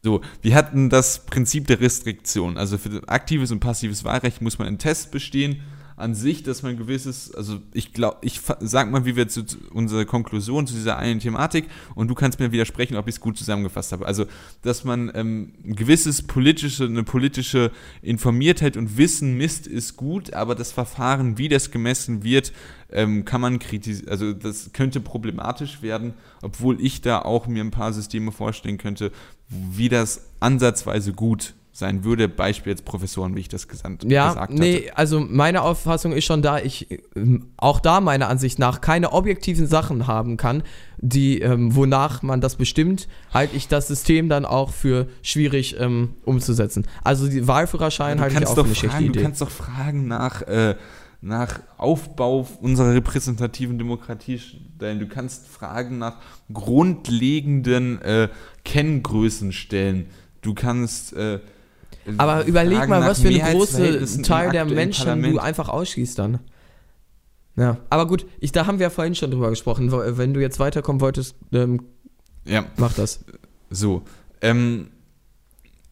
So, wir hatten das Prinzip der Restriktion. Also für aktives und passives Wahlrecht muss man einen Test bestehen an sich, dass man gewisses, also ich glaube, ich sag mal, wie wir zu, unsere Konklusion zu dieser einen Thematik und du kannst mir widersprechen, ob ich es gut zusammengefasst habe. Also, dass man ähm, ein gewisses politische, eine politische Informiertheit und Wissen misst, ist gut, aber das Verfahren, wie das gemessen wird, ähm, kann man kritisieren, also das könnte problematisch werden, obwohl ich da auch mir ein paar Systeme vorstellen könnte, wie das ansatzweise gut sein würde. Beispiel jetzt Professoren, wie ich das gesandt, ja, gesagt habe. Nee, also meine Auffassung ist schon da, ich ähm, auch da meiner Ansicht nach keine objektiven Sachen haben kann, die, ähm, wonach man das bestimmt, halte ich das System dann auch für schwierig ähm, umzusetzen. Also die Wahlführerschein halte ich auch für eine schlechte Idee. Du kannst doch fragen nach, äh, nach Aufbau unserer repräsentativen Demokratie stellen. Du kannst Fragen nach grundlegenden äh, Kenngrößen stellen. Du kannst äh, aber überleg mal, was für einen großen Teil der Menschen du einfach ausschließt dann. Ja, aber gut, ich, da haben wir ja vorhin schon drüber gesprochen. Wenn du jetzt weiterkommen wolltest, ähm, ja. mach das. So, ähm,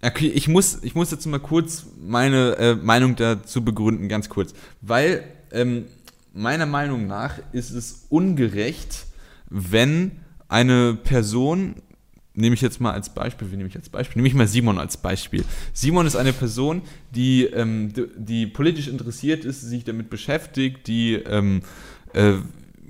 okay, ich muss, ich muss jetzt mal kurz meine äh, Meinung dazu begründen, ganz kurz. Weil, ähm, meiner Meinung nach ist es ungerecht, wenn eine Person nehme ich jetzt mal als Beispiel, wie nehme ich als Beispiel? Nehme ich mal Simon als Beispiel. Simon ist eine Person, die, ähm, die, die, politisch interessiert ist, sich damit beschäftigt, die ähm, äh,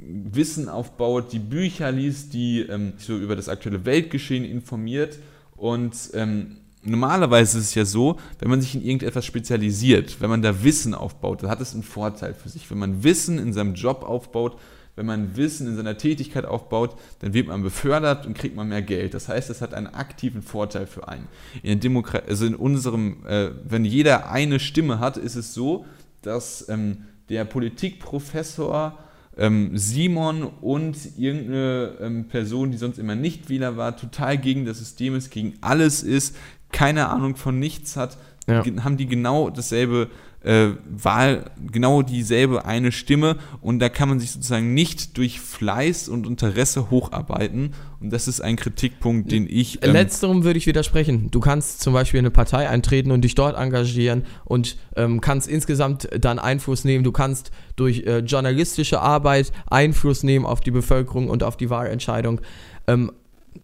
Wissen aufbaut, die Bücher liest, die ähm, so über das aktuelle Weltgeschehen informiert und ähm, normalerweise ist es ja so, wenn man sich in irgendetwas spezialisiert, wenn man da Wissen aufbaut, dann hat es einen Vorteil für sich. Wenn man Wissen in seinem Job aufbaut, wenn man Wissen in seiner Tätigkeit aufbaut, dann wird man befördert und kriegt man mehr Geld. Das heißt, es hat einen aktiven Vorteil für einen. In, Demokrat also in unserem, äh, wenn jeder eine Stimme hat, ist es so, dass ähm, der Politikprofessor ähm, Simon und irgendeine ähm, Person, die sonst immer nicht Wähler war, total gegen das System ist, gegen alles ist, keine Ahnung von nichts hat, ja. haben die genau dasselbe äh, Wahl, genau dieselbe eine Stimme und da kann man sich sozusagen nicht durch Fleiß und Interesse hocharbeiten und das ist ein Kritikpunkt, den ich... Ähm Letzterem würde ich widersprechen. Du kannst zum Beispiel in eine Partei eintreten und dich dort engagieren und ähm, kannst insgesamt dann Einfluss nehmen. Du kannst durch äh, journalistische Arbeit Einfluss nehmen auf die Bevölkerung und auf die Wahlentscheidung. Ähm,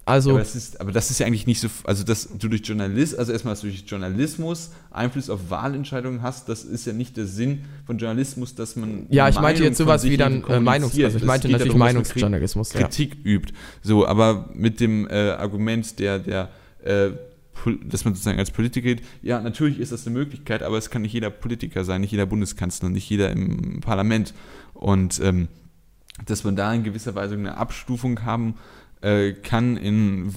also, aber, das ist, aber das ist ja eigentlich nicht so, also dass du durch Journalismus, also erstmal, dass du durch Journalismus Einfluss auf Wahlentscheidungen hast, das ist ja nicht der Sinn von Journalismus, dass man. Ja, ich Meinung meinte jetzt sowas wie dann äh, Meinungs, also ich meinte natürlich darum, Meinungsjournalismus. Kritik ja. übt. So, aber mit dem äh, Argument der, der äh, dass man sozusagen als Politiker geht, ja, natürlich ist das eine Möglichkeit, aber es kann nicht jeder Politiker sein, nicht jeder Bundeskanzler, nicht jeder im Parlament. Und ähm, dass man da in gewisser Weise eine Abstufung haben äh, kann in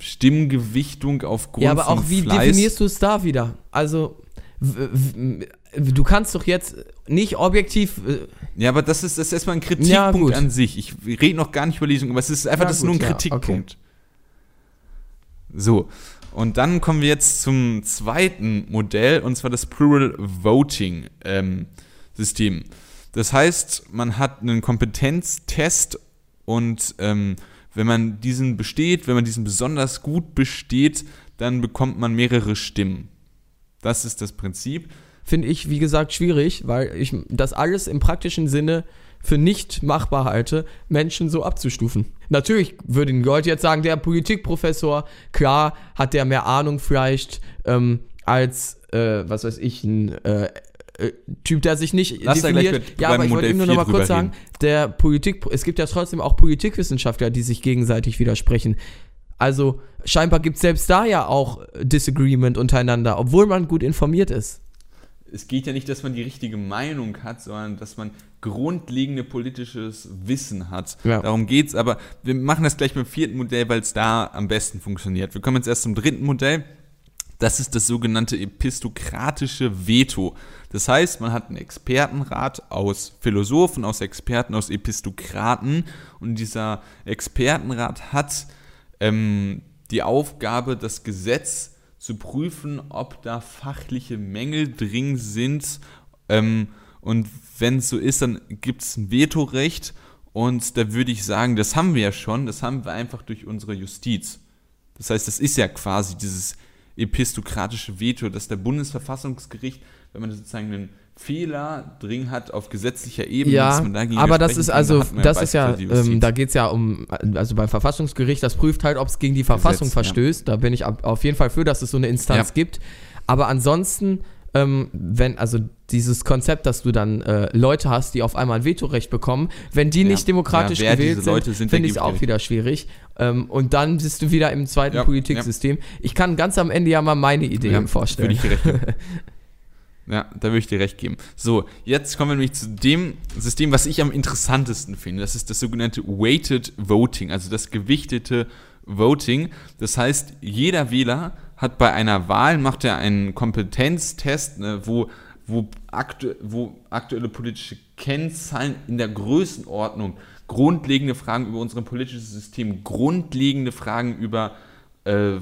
Stimmgewichtung aufgrund Ja, aber auch wie Fleiß definierst du es da wieder? Also du kannst doch jetzt nicht objektiv. Äh ja, aber das ist, das ist erstmal ein Kritikpunkt ja, an sich. Ich rede noch gar nicht über Lesung, aber es ist einfach ja, das ist nur ein Kritikpunkt. Ja, okay. So. Und dann kommen wir jetzt zum zweiten Modell, und zwar das Plural Voting ähm, System. Das heißt, man hat einen Kompetenztest und ähm, wenn man diesen besteht, wenn man diesen besonders gut besteht, dann bekommt man mehrere Stimmen. Das ist das Prinzip. Finde ich, wie gesagt, schwierig, weil ich das alles im praktischen Sinne für nicht machbar halte, Menschen so abzustufen. Natürlich würde ein Gold jetzt sagen, der Politikprofessor, klar hat der mehr Ahnung vielleicht ähm, als, äh, was weiß ich, ein äh, Typ, der sich nicht Lass definiert. ja, aber ich wollte nur noch mal kurz sagen, der Politik, es gibt ja trotzdem auch Politikwissenschaftler, die sich gegenseitig widersprechen. Also scheinbar gibt es selbst da ja auch Disagreement untereinander, obwohl man gut informiert ist. Es geht ja nicht, dass man die richtige Meinung hat, sondern dass man grundlegende politisches Wissen hat. Ja. Darum geht es, aber wir machen das gleich beim vierten Modell, weil es da am besten funktioniert. Wir kommen jetzt erst zum dritten Modell. Das ist das sogenannte epistokratische Veto. Das heißt, man hat einen Expertenrat aus Philosophen, aus Experten, aus Epistokraten und dieser Expertenrat hat ähm, die Aufgabe, das Gesetz zu prüfen, ob da fachliche Mängel drin sind. Ähm, und wenn es so ist, dann gibt es ein Vetorecht. Und da würde ich sagen, das haben wir ja schon, das haben wir einfach durch unsere Justiz. Das heißt, das ist ja quasi dieses epistokratische Veto, dass der Bundesverfassungsgericht, wenn man sozusagen einen Fehler drin hat auf gesetzlicher Ebene, ja, dass man dagegen aber das ist also, da das ist ja, ähm, da geht es ja um, also beim Verfassungsgericht, das prüft halt, ob es gegen die Verfassung Gesetz, verstößt. Ja. Da bin ich auf jeden Fall für, dass es so eine Instanz ja. gibt. Aber ansonsten ähm, wenn, also dieses Konzept, dass du dann äh, Leute hast, die auf einmal ein Vetorecht bekommen, wenn die ja. nicht demokratisch ja, gewählt sind, sind finde ich es auch wieder schwierig. Ähm, und dann bist du wieder im zweiten ja, Politiksystem. Ich kann ganz am Ende ja mal meine Ideen vorstellen. Würde ich. Ja, da würde ich dir recht geben. So, jetzt kommen wir nämlich zu dem System, was ich am interessantesten finde. Das ist das sogenannte Weighted Voting, also das gewichtete Voting. Das heißt, jeder Wähler hat bei einer Wahl, macht er einen Kompetenztest, ne, wo, wo, aktu wo aktuelle politische Kennzahlen in der Größenordnung, grundlegende Fragen über unser politisches System, grundlegende Fragen über äh,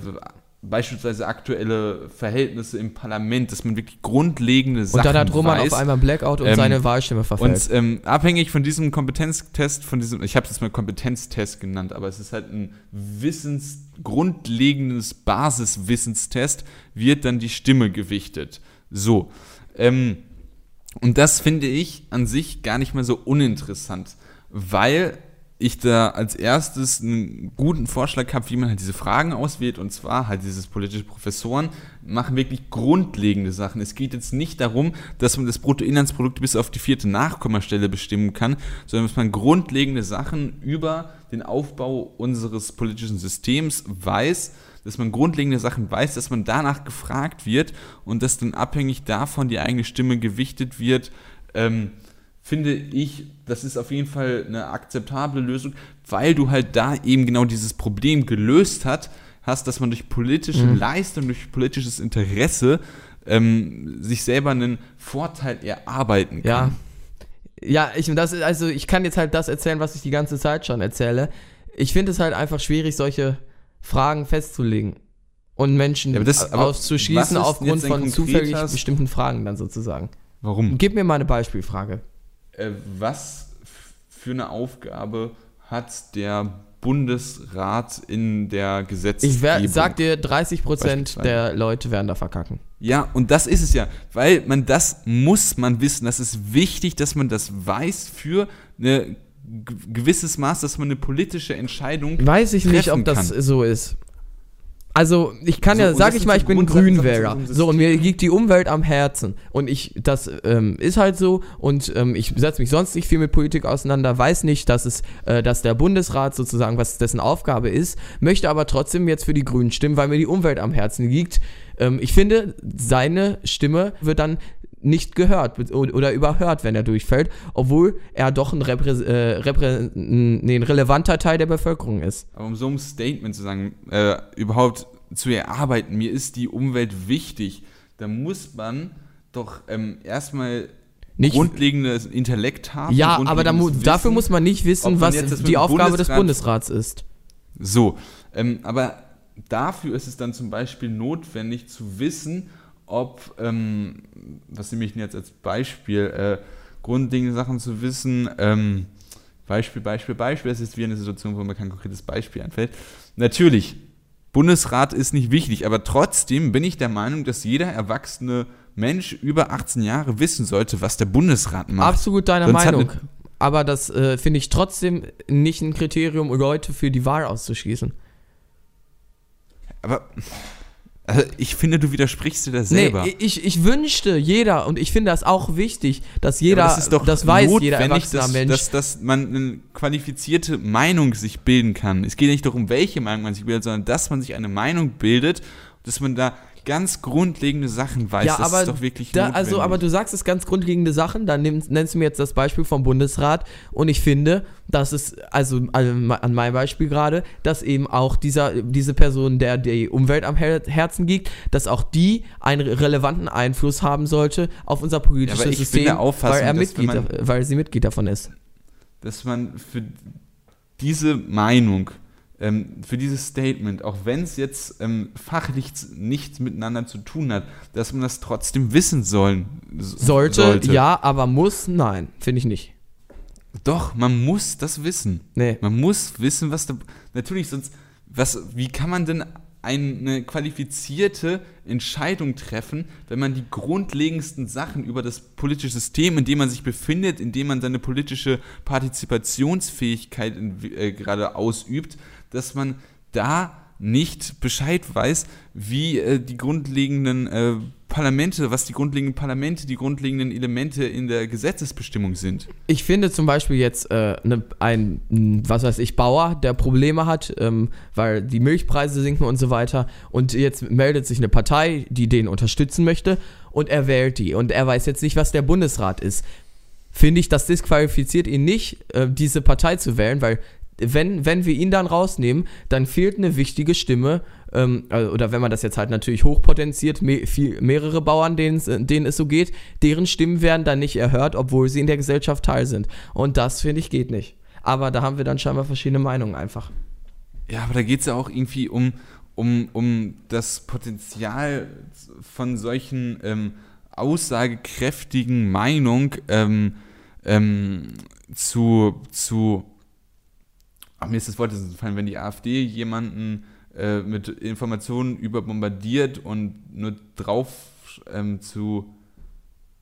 beispielsweise aktuelle Verhältnisse im Parlament, dass man wirklich grundlegende Sachen Und dann hat Roman weiß. auf einmal Blackout und ähm, seine Wahlstimme verfällt. Und ähm, abhängig von diesem Kompetenztest, von diesem, ich habe es jetzt mal Kompetenztest genannt, aber es ist halt ein Wissens, grundlegendes Basiswissenstest, wird dann die Stimme gewichtet. So. Ähm, und das finde ich an sich gar nicht mehr so uninteressant, weil ich da als erstes einen guten Vorschlag habe, wie man halt diese Fragen auswählt. Und zwar halt dieses politische Professoren machen wirklich grundlegende Sachen. Es geht jetzt nicht darum, dass man das Bruttoinlandsprodukt bis auf die vierte Nachkommastelle bestimmen kann, sondern dass man grundlegende Sachen über den Aufbau unseres politischen Systems weiß. dass man grundlegende Sachen weiß, dass man danach gefragt wird und dass dann abhängig davon die eigene Stimme gewichtet wird, ähm, finde ich, das ist auf jeden Fall eine akzeptable Lösung, weil du halt da eben genau dieses Problem gelöst hat, hast, dass man durch politische mhm. Leistung, durch politisches Interesse ähm, sich selber einen Vorteil erarbeiten kann. Ja. Ja, ich, das, also ich kann jetzt halt das erzählen, was ich die ganze Zeit schon erzähle. Ich finde es halt einfach schwierig, solche Fragen festzulegen und Menschen ja, das, auszuschließen aufgrund von zufällig bestimmten Fragen dann sozusagen. Warum? Gib mir mal eine Beispielfrage. Äh, was für eine Aufgabe hat der Bundesrat in der Gesetzgebung? Ich sag dir, 30 Prozent der Leute werden da verkacken. Ja, und das ist es ja, weil man das muss man wissen. Das ist wichtig, dass man das weiß für ein gewisses Maß, dass man eine politische Entscheidung Weiß ich nicht, ob das kann. so ist. Also ich kann so, ja, sag ich mal, ich bin Grünwähler. So, und mir liegt die Umwelt am Herzen. Und ich, das ähm, ist halt so. Und ähm, ich setze mich sonst nicht viel mit Politik auseinander, weiß nicht, dass es, äh, dass der Bundesrat sozusagen, was dessen Aufgabe ist, möchte aber trotzdem jetzt für die Grünen stimmen, weil mir die Umwelt am Herzen liegt. Ähm, ich finde, seine Stimme wird dann nicht gehört oder überhört, wenn er durchfällt, obwohl er doch ein, Reprä äh, Reprä nee, ein relevanter Teil der Bevölkerung ist. Aber um so ein Statement zu sagen, äh, überhaupt zu erarbeiten, mir ist die Umwelt wichtig, da muss man doch ähm, erstmal nicht, grundlegendes Intellekt haben. Ja, aber da mu dafür muss man nicht wissen, was die Aufgabe Bundesrat des Bundesrats ist. So, ähm, aber dafür ist es dann zum Beispiel notwendig zu wissen, ob, ähm, was nehme ich denn jetzt als Beispiel, äh, grundlegende Sachen zu wissen, ähm, Beispiel, Beispiel, Beispiel, das ist wie eine Situation, wo mir kein konkretes Beispiel einfällt. Natürlich, Bundesrat ist nicht wichtig, aber trotzdem bin ich der Meinung, dass jeder erwachsene Mensch über 18 Jahre wissen sollte, was der Bundesrat macht. Absolut deine Sonst Meinung. Aber das äh, finde ich trotzdem nicht ein Kriterium, Leute für die Wahl auszuschließen. Aber also ich finde, du widersprichst dir da selber. Nee, ich, ich wünschte, jeder, und ich finde das auch wichtig, dass jeder ja, das, das weiß, jeder erwachsene dass, Mensch. Dass, dass man eine qualifizierte Meinung sich bilden kann. Es geht nicht darum, welche Meinung man sich bildet, sondern dass man sich eine Meinung bildet, dass man da ganz grundlegende Sachen weiß. Ja, das aber ist doch wirklich da, Also, aber du sagst es ganz grundlegende Sachen, dann nimmst, nennst du mir jetzt das Beispiel vom Bundesrat und ich finde, dass es, also an meinem Beispiel gerade, dass eben auch dieser, diese Person, der die Umwelt am Herzen liegt, dass auch die einen relevanten Einfluss haben sollte auf unser politisches ja, System, weil, er Mitglied, man, weil sie Mitglied davon ist. Dass man für diese Meinung ähm, für dieses Statement, auch wenn es jetzt ähm, fachlich nichts miteinander zu tun hat, dass man das trotzdem wissen sollen. Sollte, sollte. ja, aber muss, nein, finde ich nicht. Doch, man muss das wissen. Nee. Man muss wissen, was da. Natürlich, sonst. Was, wie kann man denn eine qualifizierte Entscheidung treffen, wenn man die grundlegendsten Sachen über das politische System, in dem man sich befindet, in dem man seine politische Partizipationsfähigkeit äh, gerade ausübt, dass man da nicht Bescheid weiß, wie äh, die grundlegenden äh, Parlamente, was die grundlegenden Parlamente, die grundlegenden Elemente in der Gesetzesbestimmung sind. Ich finde zum Beispiel jetzt äh, ne, ein, was weiß ich, Bauer, der Probleme hat, ähm, weil die Milchpreise sinken und so weiter. Und jetzt meldet sich eine Partei, die den unterstützen möchte, und er wählt die. Und er weiß jetzt nicht, was der Bundesrat ist finde ich, das disqualifiziert ihn nicht, äh, diese Partei zu wählen, weil wenn, wenn wir ihn dann rausnehmen, dann fehlt eine wichtige Stimme, ähm, also, oder wenn man das jetzt halt natürlich hochpotenziert, me viel, mehrere Bauern, denen, denen es so geht, deren Stimmen werden dann nicht erhört, obwohl sie in der Gesellschaft teil sind. Und das, finde ich, geht nicht. Aber da haben wir dann scheinbar verschiedene Meinungen einfach. Ja, aber da geht es ja auch irgendwie um, um, um das Potenzial von solchen ähm, aussagekräftigen Meinungen ähm, ähm, zu, zu Ach, mir ist das Wort gefallen, wenn die AfD jemanden äh, mit Informationen überbombardiert und nur drauf ähm, zu.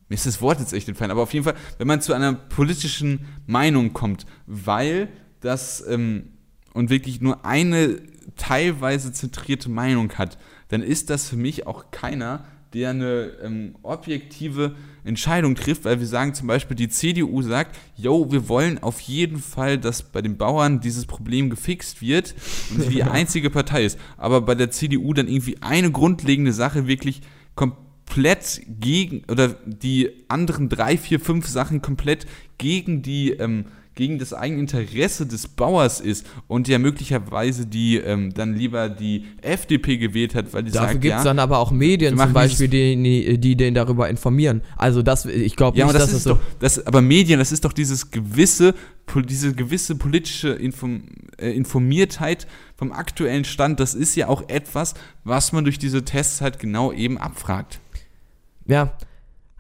Mir ist das Wort jetzt echt entfallen, aber auf jeden Fall, wenn man zu einer politischen Meinung kommt, weil das ähm, und wirklich nur eine teilweise zentrierte Meinung hat, dann ist das für mich auch keiner, der eine ähm, objektive Entscheidung trifft, weil wir sagen zum Beispiel, die CDU sagt, yo, wir wollen auf jeden Fall, dass bei den Bauern dieses Problem gefixt wird und sie die einzige Partei ist. Aber bei der CDU dann irgendwie eine grundlegende Sache wirklich komplett gegen, oder die anderen drei, vier, fünf Sachen komplett gegen die ähm, gegen das eigene Interesse des Bauers ist und der möglicherweise die ähm, dann lieber die FDP gewählt hat, weil die Dafür gibt es ja, dann aber auch Medien zum Beispiel, die, die den darüber informieren. Also das, ich glaube ja, nicht, das dass ist das so... doch, das, aber Medien, das ist doch dieses gewisse, diese gewisse politische Inform, äh, Informiertheit vom aktuellen Stand. Das ist ja auch etwas, was man durch diese Tests halt genau eben abfragt. Ja,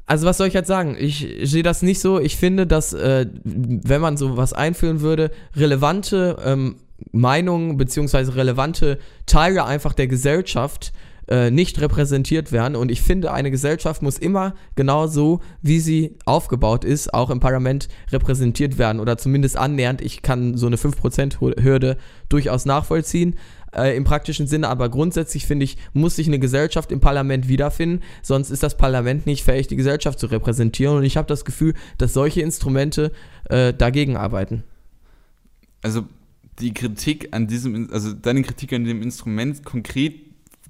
also was soll ich jetzt sagen? Ich sehe das nicht so. Ich finde, dass äh, wenn man sowas einführen würde, relevante ähm, Meinungen beziehungsweise relevante Teile einfach der Gesellschaft äh, nicht repräsentiert werden. Und ich finde, eine Gesellschaft muss immer genau so, wie sie aufgebaut ist, auch im Parlament repräsentiert werden oder zumindest annähernd. Ich kann so eine 5%-Hürde durchaus nachvollziehen äh, im praktischen Sinne, aber grundsätzlich finde ich, muss sich eine Gesellschaft im Parlament wiederfinden, sonst ist das Parlament nicht fähig, die Gesellschaft zu repräsentieren. Und ich habe das Gefühl, dass solche Instrumente äh, dagegen arbeiten. Also die Kritik an diesem, also deine Kritik an dem Instrument konkret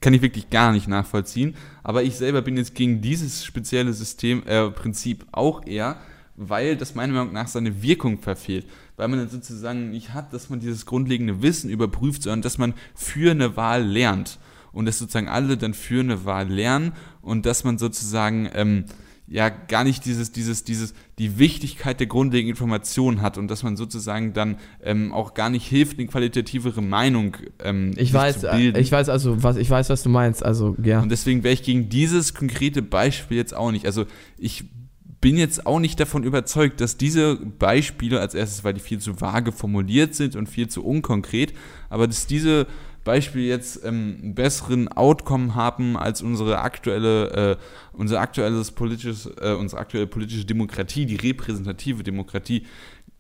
kann ich wirklich gar nicht nachvollziehen. Aber ich selber bin jetzt gegen dieses spezielle System, äh, Prinzip auch eher, weil das meiner Meinung nach seine Wirkung verfehlt. Weil man dann sozusagen nicht hat, dass man dieses grundlegende Wissen überprüft, sondern dass man für eine Wahl lernt. Und dass sozusagen alle dann für eine Wahl lernen und dass man sozusagen ähm, ja gar nicht dieses, dieses, dieses, die Wichtigkeit der grundlegenden Informationen hat und dass man sozusagen dann ähm, auch gar nicht hilft, eine qualitativere Meinung ähm, Ich weiß, zu äh, bilden. ich weiß also, was ich weiß, was du meinst. Also ja. Und deswegen wäre ich gegen dieses konkrete Beispiel jetzt auch nicht. Also ich bin jetzt auch nicht davon überzeugt, dass diese Beispiele als erstes, weil die viel zu vage formuliert sind und viel zu unkonkret, aber dass diese Beispiele jetzt ähm, einen besseren Outcome haben als unsere aktuelle, äh, unser aktuelles politisches, äh, unsere aktuelle politische Demokratie, die repräsentative Demokratie,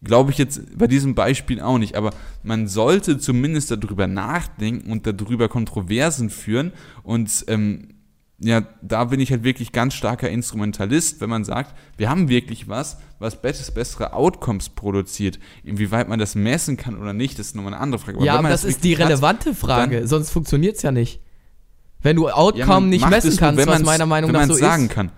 glaube ich jetzt bei diesem Beispiel auch nicht. Aber man sollte zumindest darüber nachdenken und darüber Kontroversen führen und ähm, ja, da bin ich halt wirklich ganz starker Instrumentalist, wenn man sagt, wir haben wirklich was, was bess- bessere Outcomes produziert. Inwieweit man das messen kann oder nicht, das ist nochmal eine andere Frage. ja, wenn aber man das ist die wirklich hat, relevante Frage, sonst funktioniert es ja nicht. Wenn du Outcome ja, nicht messen es kannst, wenn was meiner Meinung nach so sagen ist. kann.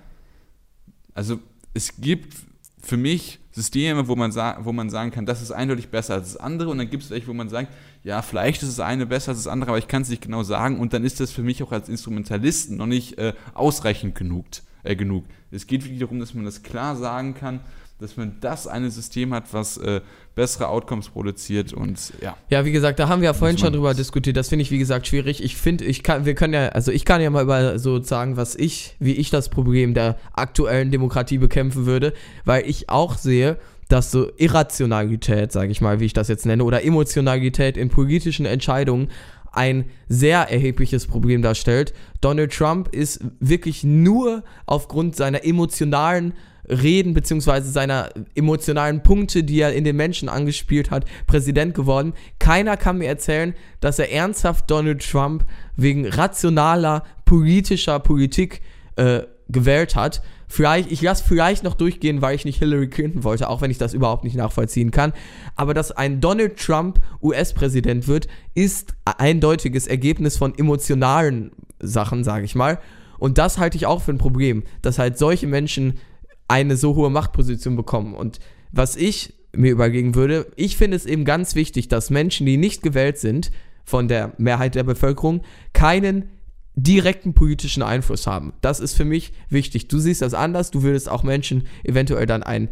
Also es gibt für mich Systeme, wo man, wo man sagen kann, das ist eindeutig besser als das andere. Und dann gibt es welche, wo man sagt, ja, vielleicht ist das eine besser als das andere, aber ich kann es nicht genau sagen. Und dann ist das für mich auch als Instrumentalisten noch nicht äh, ausreichend genug, äh, genug. Es geht wirklich darum, dass man das klar sagen kann, dass man das eine System hat, was äh, bessere Outcomes produziert und ja. Ja, wie gesagt, da haben wir ja vorhin schon drüber diskutiert. Das finde ich, wie gesagt, schwierig. Ich finde, ich kann, wir können ja, also ich kann ja mal über so sagen, was ich, wie ich das Problem der aktuellen Demokratie bekämpfen würde, weil ich auch sehe, dass so Irrationalität, sage ich mal, wie ich das jetzt nenne, oder Emotionalität in politischen Entscheidungen ein sehr erhebliches Problem darstellt. Donald Trump ist wirklich nur aufgrund seiner emotionalen Reden beziehungsweise seiner emotionalen Punkte, die er in den Menschen angespielt hat, Präsident geworden. Keiner kann mir erzählen, dass er ernsthaft Donald Trump wegen rationaler politischer Politik äh, gewählt hat. Vielleicht, ich lasse vielleicht noch durchgehen, weil ich nicht Hillary Clinton wollte, auch wenn ich das überhaupt nicht nachvollziehen kann. Aber dass ein Donald Trump US-Präsident wird, ist ein eindeutiges Ergebnis von emotionalen Sachen, sage ich mal. Und das halte ich auch für ein Problem, dass halt solche Menschen eine so hohe Machtposition bekommen. Und was ich mir überlegen würde, ich finde es eben ganz wichtig, dass Menschen, die nicht gewählt sind von der Mehrheit der Bevölkerung, keinen direkten politischen Einfluss haben. Das ist für mich wichtig. Du siehst das anders, du würdest auch Menschen eventuell dann einen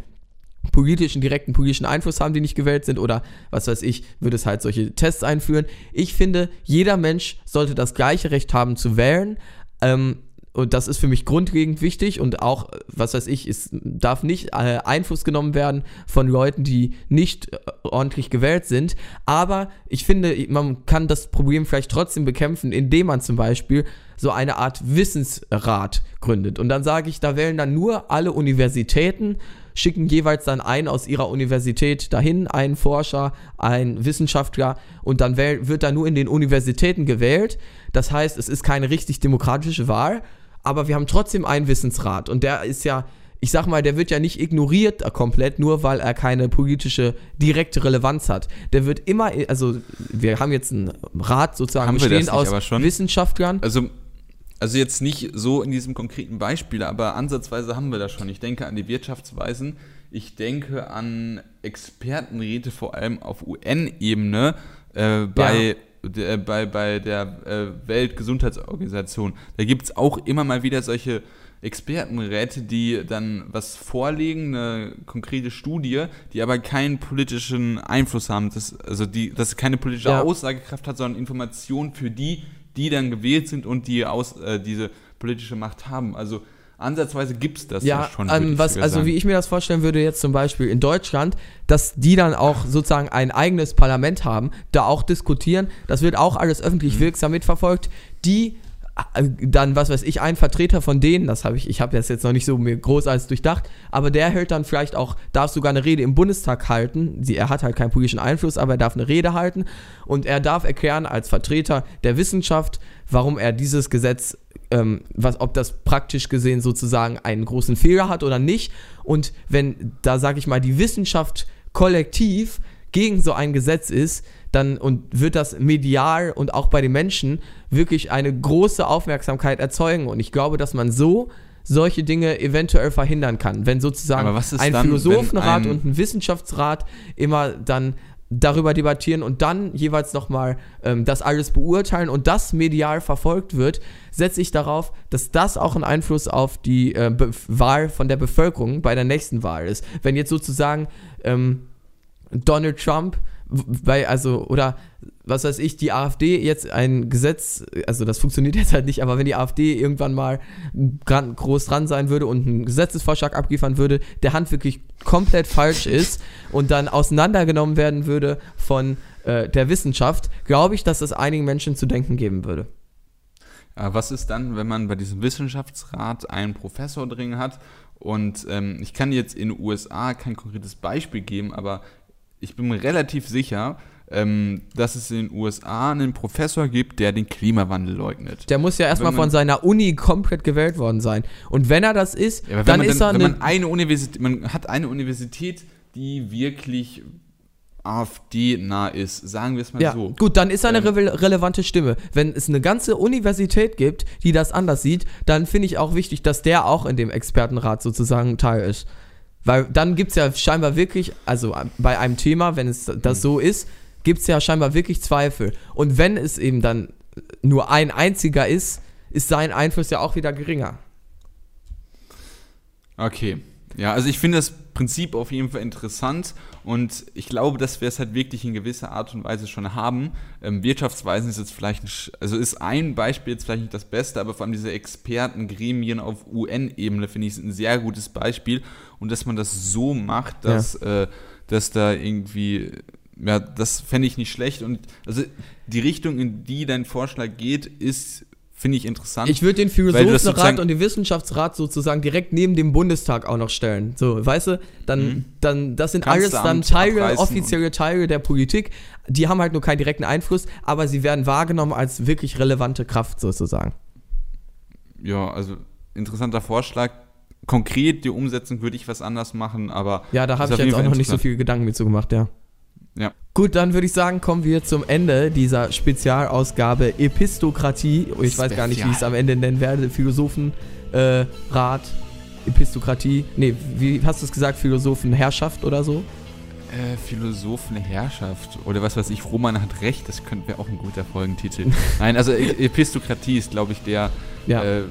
politischen, direkten politischen Einfluss haben, die nicht gewählt sind oder was weiß ich, würde es halt solche Tests einführen. Ich finde, jeder Mensch sollte das gleiche Recht haben zu wählen. Ähm, und das ist für mich grundlegend wichtig und auch, was weiß ich, es darf nicht äh, Einfluss genommen werden von Leuten, die nicht äh, ordentlich gewählt sind. Aber ich finde, man kann das Problem vielleicht trotzdem bekämpfen, indem man zum Beispiel so eine Art Wissensrat gründet. Und dann sage ich, da wählen dann nur alle Universitäten, schicken jeweils dann einen aus ihrer Universität dahin, einen Forscher, einen Wissenschaftler und dann wird da nur in den Universitäten gewählt. Das heißt, es ist keine richtig demokratische Wahl, aber wir haben trotzdem einen Wissensrat und der ist ja, ich sag mal, der wird ja nicht ignoriert komplett, nur weil er keine politische direkte Relevanz hat. Der wird immer, also wir haben jetzt einen Rat sozusagen Haben bestehend aus? Wissenschaftlern. Also, also jetzt nicht so in diesem konkreten Beispiel, aber ansatzweise haben wir das schon. Ich denke an die Wirtschaftsweisen, ich denke an Expertenräte vor allem auf UN-Ebene äh, bei, der, bei, bei der äh, Weltgesundheitsorganisation. Da gibt es auch immer mal wieder solche Expertenräte, die dann was vorlegen, eine konkrete Studie, die aber keinen politischen Einfluss haben, das, also die, das keine politische Ja. Aussagekraft hat, sondern Informationen für die, die dann gewählt sind und die aus, äh, diese politische Macht haben. Also ansatzweise gibt es das ja, Ja, schon. ähm, was, also sagen. wie ich mir das vorstellen würde, jetzt zum Beispiel in Deutschland, dass die dann auch sozusagen ein eigenes Parlament haben, da auch diskutieren, das wird auch alles Mhm. öffentlich wirksam mitverfolgt, die äh, dann, was weiß ich, ein Vertreter von denen, das habe ich, ich habe das jetzt noch nicht so mir groß als durchdacht, aber der hält dann vielleicht auch, darf sogar eine Rede im Bundestag halten, sie, er hat halt keinen politischen Einfluss, aber er darf eine Rede halten und er darf erklären als Vertreter der Wissenschaft, warum er dieses Gesetz ähm, was, ob das praktisch gesehen sozusagen einen großen Fehler hat oder nicht. Und wenn da, sage ich mal, die Wissenschaft kollektiv gegen so ein Gesetz ist, dann und wird das medial und auch bei den Menschen wirklich eine große Aufmerksamkeit erzeugen. Und ich glaube, dass man so solche Dinge eventuell verhindern kann, wenn sozusagen ein dann, Philosophenrat ein- und ein Wissenschaftsrat immer dann darüber debattieren und dann jeweils nochmal ähm, das alles beurteilen und das medial verfolgt wird, setze ich darauf, dass das auch einen Einfluss auf die äh, Wahl von der Bevölkerung bei der nächsten Wahl ist. Wenn jetzt sozusagen ähm, Donald Trump bei, also, oder was weiß ich, die AfD jetzt ein Gesetz, also das funktioniert jetzt halt nicht, aber wenn die AfD irgendwann mal groß dran sein würde und einen Gesetzesvorschlag abliefern würde, der handwerklich komplett falsch ist und dann auseinandergenommen werden würde von äh, der Wissenschaft, glaube ich, dass das einigen Menschen zu denken geben würde. Aber was ist dann, wenn man bei diesem Wissenschaftsrat einen Professor drin hat? Und ähm, ich kann jetzt in den USA kein konkretes Beispiel geben, aber ich bin mir relativ sicher, ähm, dass es in den USA einen Professor gibt, der den Klimawandel leugnet. Der muss ja erstmal von seiner Uni komplett gewählt worden sein. Und wenn er das ist, Ja, dann ist er wenn eine, man eine Universität, man hat eine Universität, die wirklich AfD-nah ist, sagen wir es mal Ja, so. gut, dann ist er eine Ähm, rele relevante Stimme. Wenn es eine ganze Universität gibt, die das anders sieht, dann finde ich auch wichtig, dass der auch in dem Expertenrat sozusagen Teil ist. Weil dann gibt es ja scheinbar wirklich, also bei einem Thema, wenn es das so ist, gibt es ja scheinbar wirklich Zweifel. Und wenn es eben dann nur ein einziger ist, ist sein Einfluss ja auch wieder geringer. Okay. Ja, also ich finde das Prinzip auf jeden Fall interessant und ich glaube, dass wir es halt wirklich in gewisser Art und Weise schon haben. Ähm, Wirtschaftsweisen ist jetzt vielleicht, ein, also ist ein Beispiel jetzt vielleicht nicht das Beste, aber vor allem diese Expertengremien auf UN-Ebene finde ich ein sehr gutes Beispiel und dass man das so macht, dass, äh, dass da irgendwie, ja, das fände ich nicht schlecht und also die Richtung, in die dein Vorschlag geht, ist, finde ich interessant. Ich würde den Philosophenrat und den Wissenschaftsrat sozusagen direkt neben dem Bundestag auch noch stellen. So, weißt du, dann, dann das sind alles dann Teile, offizielle Teile der Politik. Die haben halt nur keinen direkten Einfluss, aber sie werden wahrgenommen als wirklich relevante Kraft sozusagen. ja, also interessanter Vorschlag. Konkret die Umsetzung würde ich was anders machen, aber Ja, da habe ich jetzt auch noch nicht so interessant. viel Gedanken mit zu gemacht, ja. Ja. Gut, dann würde ich sagen, kommen wir zum Ende dieser Spezialausgabe Epistokratie. Ich weiß gar nicht, wie ich es am Ende nennen werde. Philosophenrat, äh, Rat, Epistokratie. Nee, wie hast du es gesagt? Philosophenherrschaft oder so? äh, Philosophenherrschaft oder was weiß ich, Roman hat recht, das könnte wäre auch ein guter Folgentitel. Nein, also E- Epistokratie ist, glaube ich, der Ja. äh,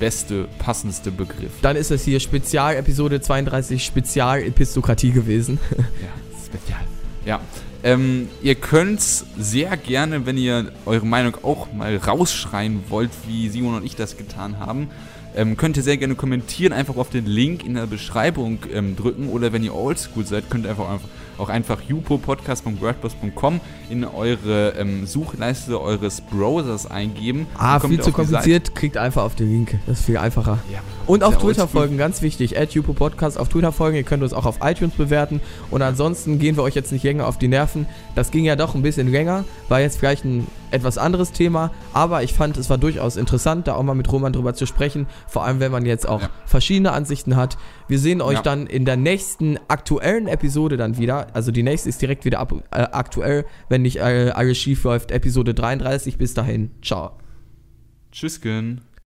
beste, passendste Begriff. Dann ist es hier Spezial, Episode 32, Spezial Epistokratie gewesen. Ja, spezial. Ja. Ähm, ihr könnt sehr gerne, wenn ihr eure Meinung auch mal rausschreien wollt, wie Simon und ich das getan haben, ähm, könnt ihr sehr gerne kommentieren, einfach auf den Link in der Beschreibung ähm, drücken oder wenn ihr oldschool seid, könnt ihr einfach, einfach auch einfach jupopodcast.wordpress.com in eure ähm, Suchleiste eures Browsers eingeben. Ah, viel zu kompliziert, kriegt einfach auf den Link. Das ist viel einfacher. Ja, Und auf Twitter folgen, ganz wichtig. At Jupo Podcast auf Twitter folgen. Ihr könnt uns auch auf iTunes bewerten. Und ansonsten gehen wir euch jetzt nicht länger auf die Nerven. Das ging ja doch ein bisschen länger. War jetzt vielleicht ein etwas anderes Thema. Aber ich fand, es war durchaus interessant, da auch mal mit Roman drüber zu sprechen. Vor allem, wenn man jetzt auch Ja. verschiedene Ansichten hat. Wir sehen euch Ja. dann in der nächsten aktuellen Episode dann wieder. Also die nächste ist direkt wieder ab, äh, aktuell, wenn nicht äh, alles schief läuft. Episode 33. Bis dahin. Ciao. Tschüssken.